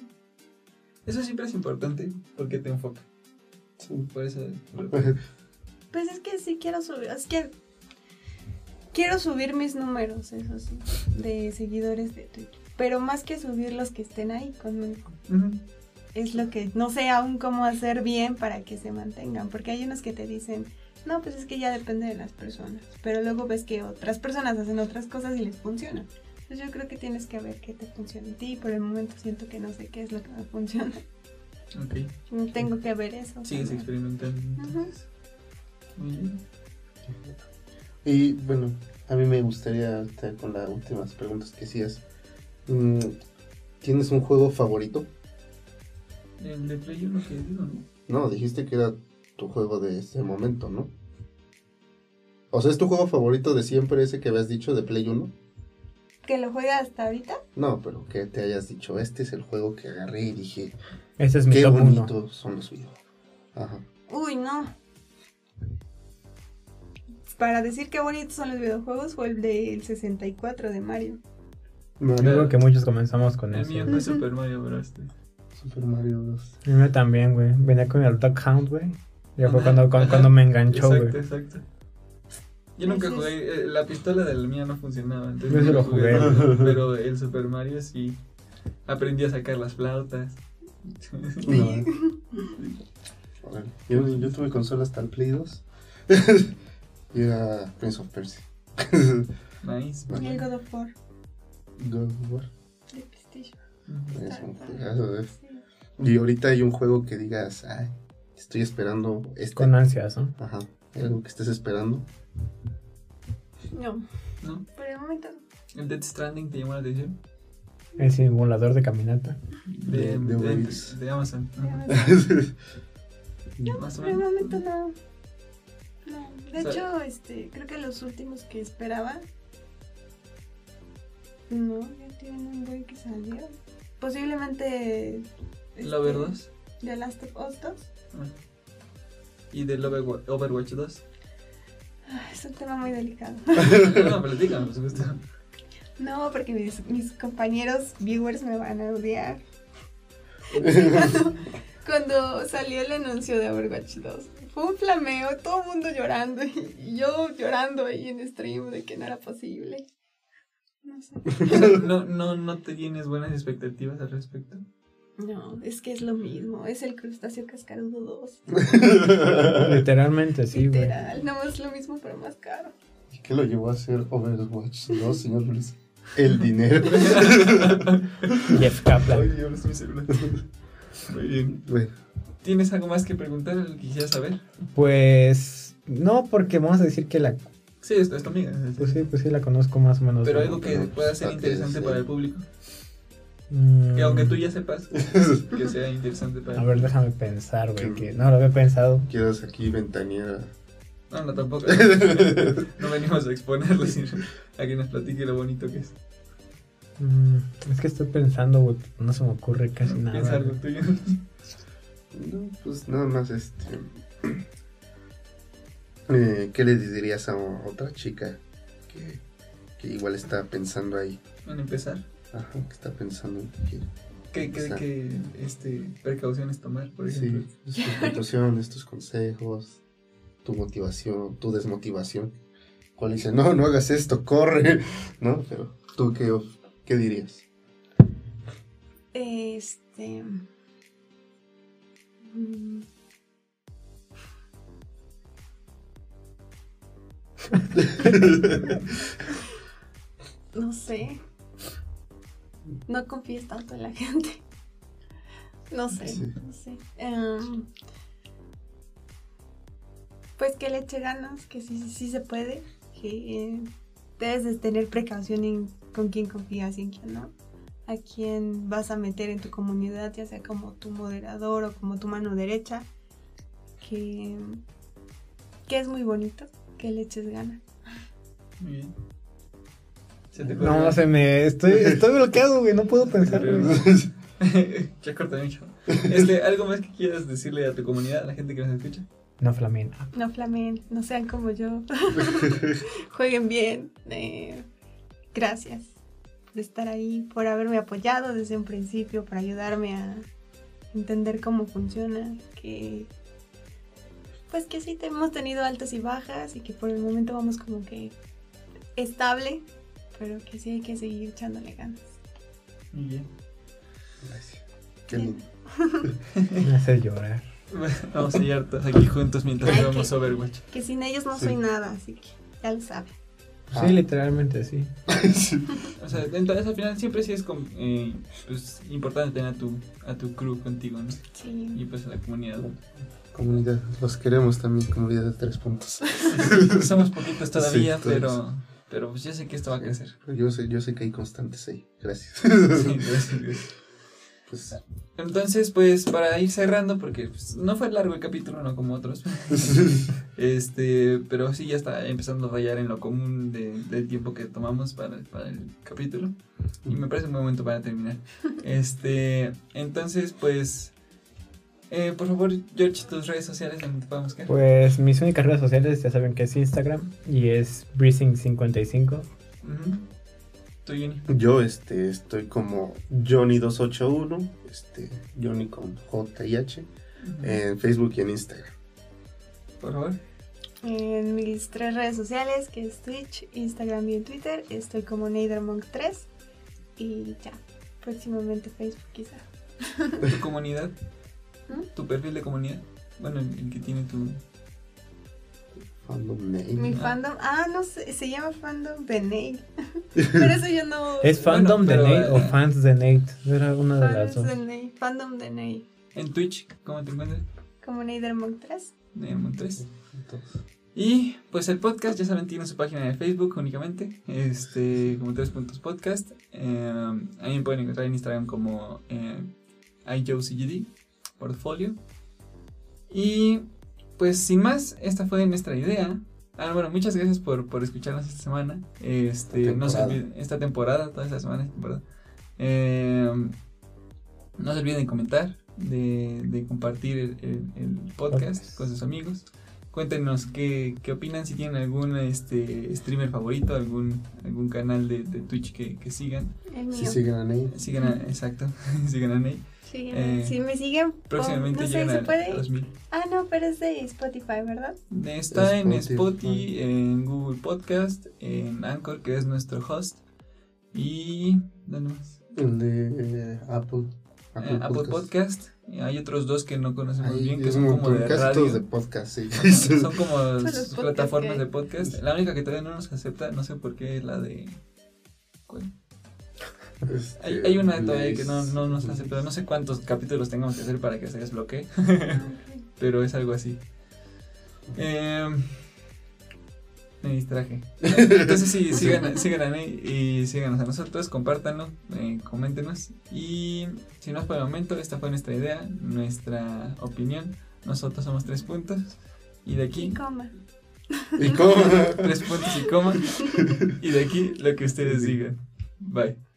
Speaker 1: Eso siempre es importante porque te enfoca.
Speaker 2: Sí.
Speaker 1: Por eso.
Speaker 4: Pues es que sí quiero subir, es que quiero subir mis números, eso sí, de seguidores de Twitch. Pero más que subir los que estén ahí conmigo. Es lo que no sé aún cómo hacer bien para que se mantengan. Porque hay unos que te dicen, no, pues es que ya depende de las personas. Pero luego ves que otras personas hacen otras cosas y les funciona. Entonces yo creo que tienes que ver qué te funciona a ti. Por el momento siento que no sé qué es lo que me funciona.
Speaker 1: Ok.
Speaker 4: Tengo que ver eso.
Speaker 1: Sigues
Speaker 4: también.
Speaker 1: experimentando. entonces. Muy bien.
Speaker 2: Y bueno, a mí me gustaría estar con las últimas preguntas que hacías. Mm, ¿Tienes un juego favorito?
Speaker 1: El de Play 1 que digo, ¿no?
Speaker 2: No, dijiste que era tu juego de ese momento, ¿no? O sea, ¿es tu juego favorito de siempre ese que habías dicho de Play 1?
Speaker 4: ¿Que lo juega hasta ahorita?
Speaker 2: No, pero que te hayas dicho, este es el juego que agarré y dije,
Speaker 3: Ese es mi
Speaker 2: qué
Speaker 3: top 1.
Speaker 2: bonitos son los videos. Ajá.
Speaker 4: Uy, no. Para decir qué bonitos son los videojuegos fue el del 64 de Mario.
Speaker 2: No,
Speaker 3: Yo creo que muchos comenzamos con
Speaker 1: El
Speaker 3: eso.
Speaker 1: mío fue Super Mario Bros.
Speaker 2: Super Mario Bros.
Speaker 3: A mí también, güey. Venía con el Duck Hound, güey. Ya fue cuando, cuando me enganchó, güey.
Speaker 1: Exacto, exacto. Yo nunca jugué, eh, la pistola de la mía no funcionaba, entonces
Speaker 3: Yo
Speaker 1: no
Speaker 3: lo jugué.
Speaker 1: pero el Super Mario sí aprendí a sacar las flautas.
Speaker 2: No. Yo, yo tuve consola hasta el Play 2. y era Prince of Persia.
Speaker 1: nice.
Speaker 4: Y el God of War
Speaker 2: God of War.
Speaker 4: de PlayStation.
Speaker 2: Es un juegazo, ¿eh?
Speaker 4: Sí.
Speaker 2: Y ahorita hay un juego que digas, ay, estoy esperando este.
Speaker 3: Con ansias, ¿no?
Speaker 2: Ajá. ¿Hay algo que estés esperando?
Speaker 4: No,
Speaker 1: ¿No?
Speaker 4: por el momento no.
Speaker 1: ¿El Dead Stranding te llamó la atención?
Speaker 3: El simulador de caminata.
Speaker 1: De,
Speaker 2: De- de
Speaker 1: de- de Amazon.
Speaker 4: Ya
Speaker 1: Ajá.
Speaker 4: ves.
Speaker 1: Más o
Speaker 4: Por el momento no. No. De
Speaker 1: O sea-
Speaker 4: hecho, este, creo que los últimos que esperaba. No, ya tienen un buen que salieron. Posiblemente. este,
Speaker 1: Lover 2
Speaker 4: The Last of Us 2.
Speaker 1: Ah. y del Overwa- Overwatch 2.
Speaker 4: Es un tema muy delicado.
Speaker 1: No, no, platícame, por supuesto.
Speaker 4: No, porque mis, mis compañeros viewers me van a odiar. cuando, cuando salió el anuncio de Overwatch 2, fue un flameo, todo el mundo llorando y, y yo llorando ahí en stream de que no era posible. No sé.
Speaker 1: No, no, no te tienes buenas expectativas al respecto.
Speaker 4: No, es que es lo mismo, es el crustáceo cascarudo 2.
Speaker 3: Literalmente, sí, güey.
Speaker 4: Literal, no es lo mismo pero más caro.
Speaker 2: ¿Y qué lo llevó a hacer Overwatch 2, señor Luis? El dinero.
Speaker 3: Jeff Kaplan.
Speaker 1: Ay, Dios, mi celular. Muy bien.
Speaker 2: bueno,
Speaker 1: ¿Tienes algo más que preguntar? ¿Algo que quisieras saber?
Speaker 3: Pues no, porque vamos a decir que la.
Speaker 1: Sí, esto es tu amiga.
Speaker 3: Pues sí, pues sí la conozco más o menos.
Speaker 1: Pero algo que pueda ser
Speaker 2: ¿para qué
Speaker 1: interesante para el público.
Speaker 3: Mm,
Speaker 1: Que aunque tú ya sepas, que sea interesante para
Speaker 3: A ver, déjame pensar, güey. Que no lo había pensado.
Speaker 2: quieras aquí ventanear.
Speaker 1: No, no, tampoco. No venimos a exponerlo, sino a que nos platique lo bonito que es.
Speaker 3: Mm, es que estoy pensando, güey. No se me ocurre casi nada.
Speaker 1: Piensa algo tuyo.
Speaker 2: No, pues nada más este. Eh, ¿Qué le dirías a otra chica que, que igual está pensando ahí?
Speaker 1: Van a empezar.
Speaker 2: Ajá, que está pensando en que
Speaker 1: ¿Qué, qué, qué, este, precauciones tomar, por ejemplo?
Speaker 2: Sí, tus conclusiones, tus consejos, tu motivación, tu desmotivación. cual dice, no, no hagas esto, corre, ¿no? Pero tú qué, qué dirías?
Speaker 4: Este. mm, No sé. No confíes tanto en la gente. No sé,
Speaker 2: Sí.
Speaker 4: no sé. Em, pues que le eche ganas, que sí, sí, sí se puede. Que eh, debes de tener precaución en con quién confías y en quién no. A quién vas a meter en tu comunidad, ya sea como tu moderador o como tu mano derecha. Que, que es muy bonito, que le eches ganas.
Speaker 1: Muy bien. ¿Se te
Speaker 3: No, se me. Estoy, estoy bloqueado, güey. No puedo pensar,
Speaker 1: ya corta mucho. Este, ¿Algo más que quieras decirle a tu comunidad, a la gente que nos escucha?
Speaker 3: No flamena.
Speaker 4: No flamen, no sean como yo. Jueguen bien. eh, gracias por estar ahí, por haberme apoyado desde un principio, por ayudarme a entender cómo funciona. Que pues que sí hemos tenido altas y bajas y que por el momento vamos como que estable, pero que sí hay que seguir echándole ganas.
Speaker 1: Muy bien.
Speaker 2: Gracias. Qué lindo.
Speaker 3: Me hace llorar.
Speaker 1: Vamos a ir todos aquí juntos mientras
Speaker 4: Ay,
Speaker 1: jugamos
Speaker 4: que-
Speaker 1: Overwatch.
Speaker 4: Que sin ellos no
Speaker 2: Sí.
Speaker 4: soy nada, así que ya lo saben.
Speaker 2: Ah.
Speaker 3: Sí, literalmente sí.
Speaker 2: Sí.
Speaker 1: O sea, entonces al final siempre sí es com- eh, pues, importante tener a tu, a tu crew contigo, ¿no?
Speaker 4: Sí.
Speaker 1: Y pues a la comunidad.
Speaker 2: Comunidad, los queremos también, comunidad de tres puntos.
Speaker 1: Somos poquitos todavía,
Speaker 2: Sí, todos.
Speaker 1: pero, pero pues yo sé que esto va a crecer.
Speaker 2: Yo sé, yo sé que hay constantes ahí. Gracias.
Speaker 1: Sí, gracias, gracias.
Speaker 2: Pues,
Speaker 1: Entonces, pues para ir cerrando, porque pues, no fue largo el capítulo, no como otros. Este, pero sí ya está empezando a fallar en lo común de- del tiempo que tomamos para, para el capítulo. Y me parece un buen momento para terminar. Este, entonces, pues, eh, por favor, George, tus redes sociales donde te podemos buscar.
Speaker 3: Pues mis únicas redes sociales ya saben que es Instagram y es Breezing55.
Speaker 1: Ujú. Tú, Juni.
Speaker 2: yo este, estoy como Johnny281, este, Johnny con J y H, en Facebook y en Instagram.
Speaker 1: Por favor.
Speaker 4: En mis tres redes sociales, que es Twitch, Instagram y en Twitter, estoy como Neidermonk3 y ya, próximamente Facebook quizá.
Speaker 1: Tu comunidad.
Speaker 4: ¿Mm?
Speaker 1: Tu perfil de comunidad. Bueno, el, el que tiene tu.
Speaker 2: Fandom name.
Speaker 4: Mi
Speaker 1: Ah.
Speaker 4: fandom, ah, no sé, se llama fandom de Nate. Pero eso yo no...
Speaker 3: ¿Es fandom
Speaker 1: Bueno,
Speaker 3: de Nate o
Speaker 1: eh,
Speaker 3: fans de Nate? Era una de las
Speaker 4: Fans
Speaker 3: dos.
Speaker 4: de Nate, fandom de Nate,
Speaker 1: En Twitch, ¿cómo te encuentras?
Speaker 4: como Neidermonk3.
Speaker 1: Neyermon 3.
Speaker 2: Entonces,
Speaker 1: Y pues el podcast, ya saben, tiene su página de Facebook únicamente, este, como tres puntos podcast. Eh, ahí me pueden encontrar en Instagram como eh, iJoeCGD, portfolio. Y pues sin más, esta fue nuestra idea. Ah, bueno, muchas gracias por, por escucharnos esta semana. Este, no se olviden, esta temporada, toda esta semana, temporada. Eh, no se olviden de comentar, de, de compartir el, el- el podcast
Speaker 3: Podcast.
Speaker 1: con sus amigos. Cuéntenos qué, qué opinan, si tienen algún este, streamer favorito, algún, algún canal de, de Twitch que, que sigan.
Speaker 4: El
Speaker 2: Si siguen a Nate,
Speaker 1: Sigan a, exacto, sigan a Ney.
Speaker 4: Sí,
Speaker 1: Eh,
Speaker 4: si me siguen,
Speaker 1: Próximamente
Speaker 4: no sé, ¿se puede?
Speaker 1: 2000.
Speaker 4: Ah, no, pero es de Spotify, ¿verdad?
Speaker 1: Está en
Speaker 2: Spotify.
Speaker 1: En Google Podcast, en Anchor, que es nuestro host. Y. ¿Dónde más?
Speaker 2: el de eh, Apple.
Speaker 1: Eh, Apple Podcast. Y hay otros dos que no conocemos
Speaker 2: Ahí
Speaker 1: bien, que son como de radio.
Speaker 2: de podcast, sí.
Speaker 1: Son como plataformas
Speaker 4: que
Speaker 1: de podcast. La única que todavía no nos acepta, no sé por qué, es la de. ¿cuál?
Speaker 2: Este,
Speaker 1: Hay, hay una todavía que no, no nos acepta. No sé cuántos capítulos tengamos que hacer para que se desbloquee, pero es algo así. Eh, me distraje. Entonces sí, sigan, sigan a Ney y síganos a nosotros, compártanlo, eh, coméntenos. Y si no es por el momento, esta fue nuestra idea, nuestra opinión. Nosotros somos tres puntos. Y de
Speaker 4: Y
Speaker 1: aquí,
Speaker 4: coma.
Speaker 2: ¿Y cómo?
Speaker 1: tres puntos y coma. Y de aquí, lo que ustedes digan. Bye.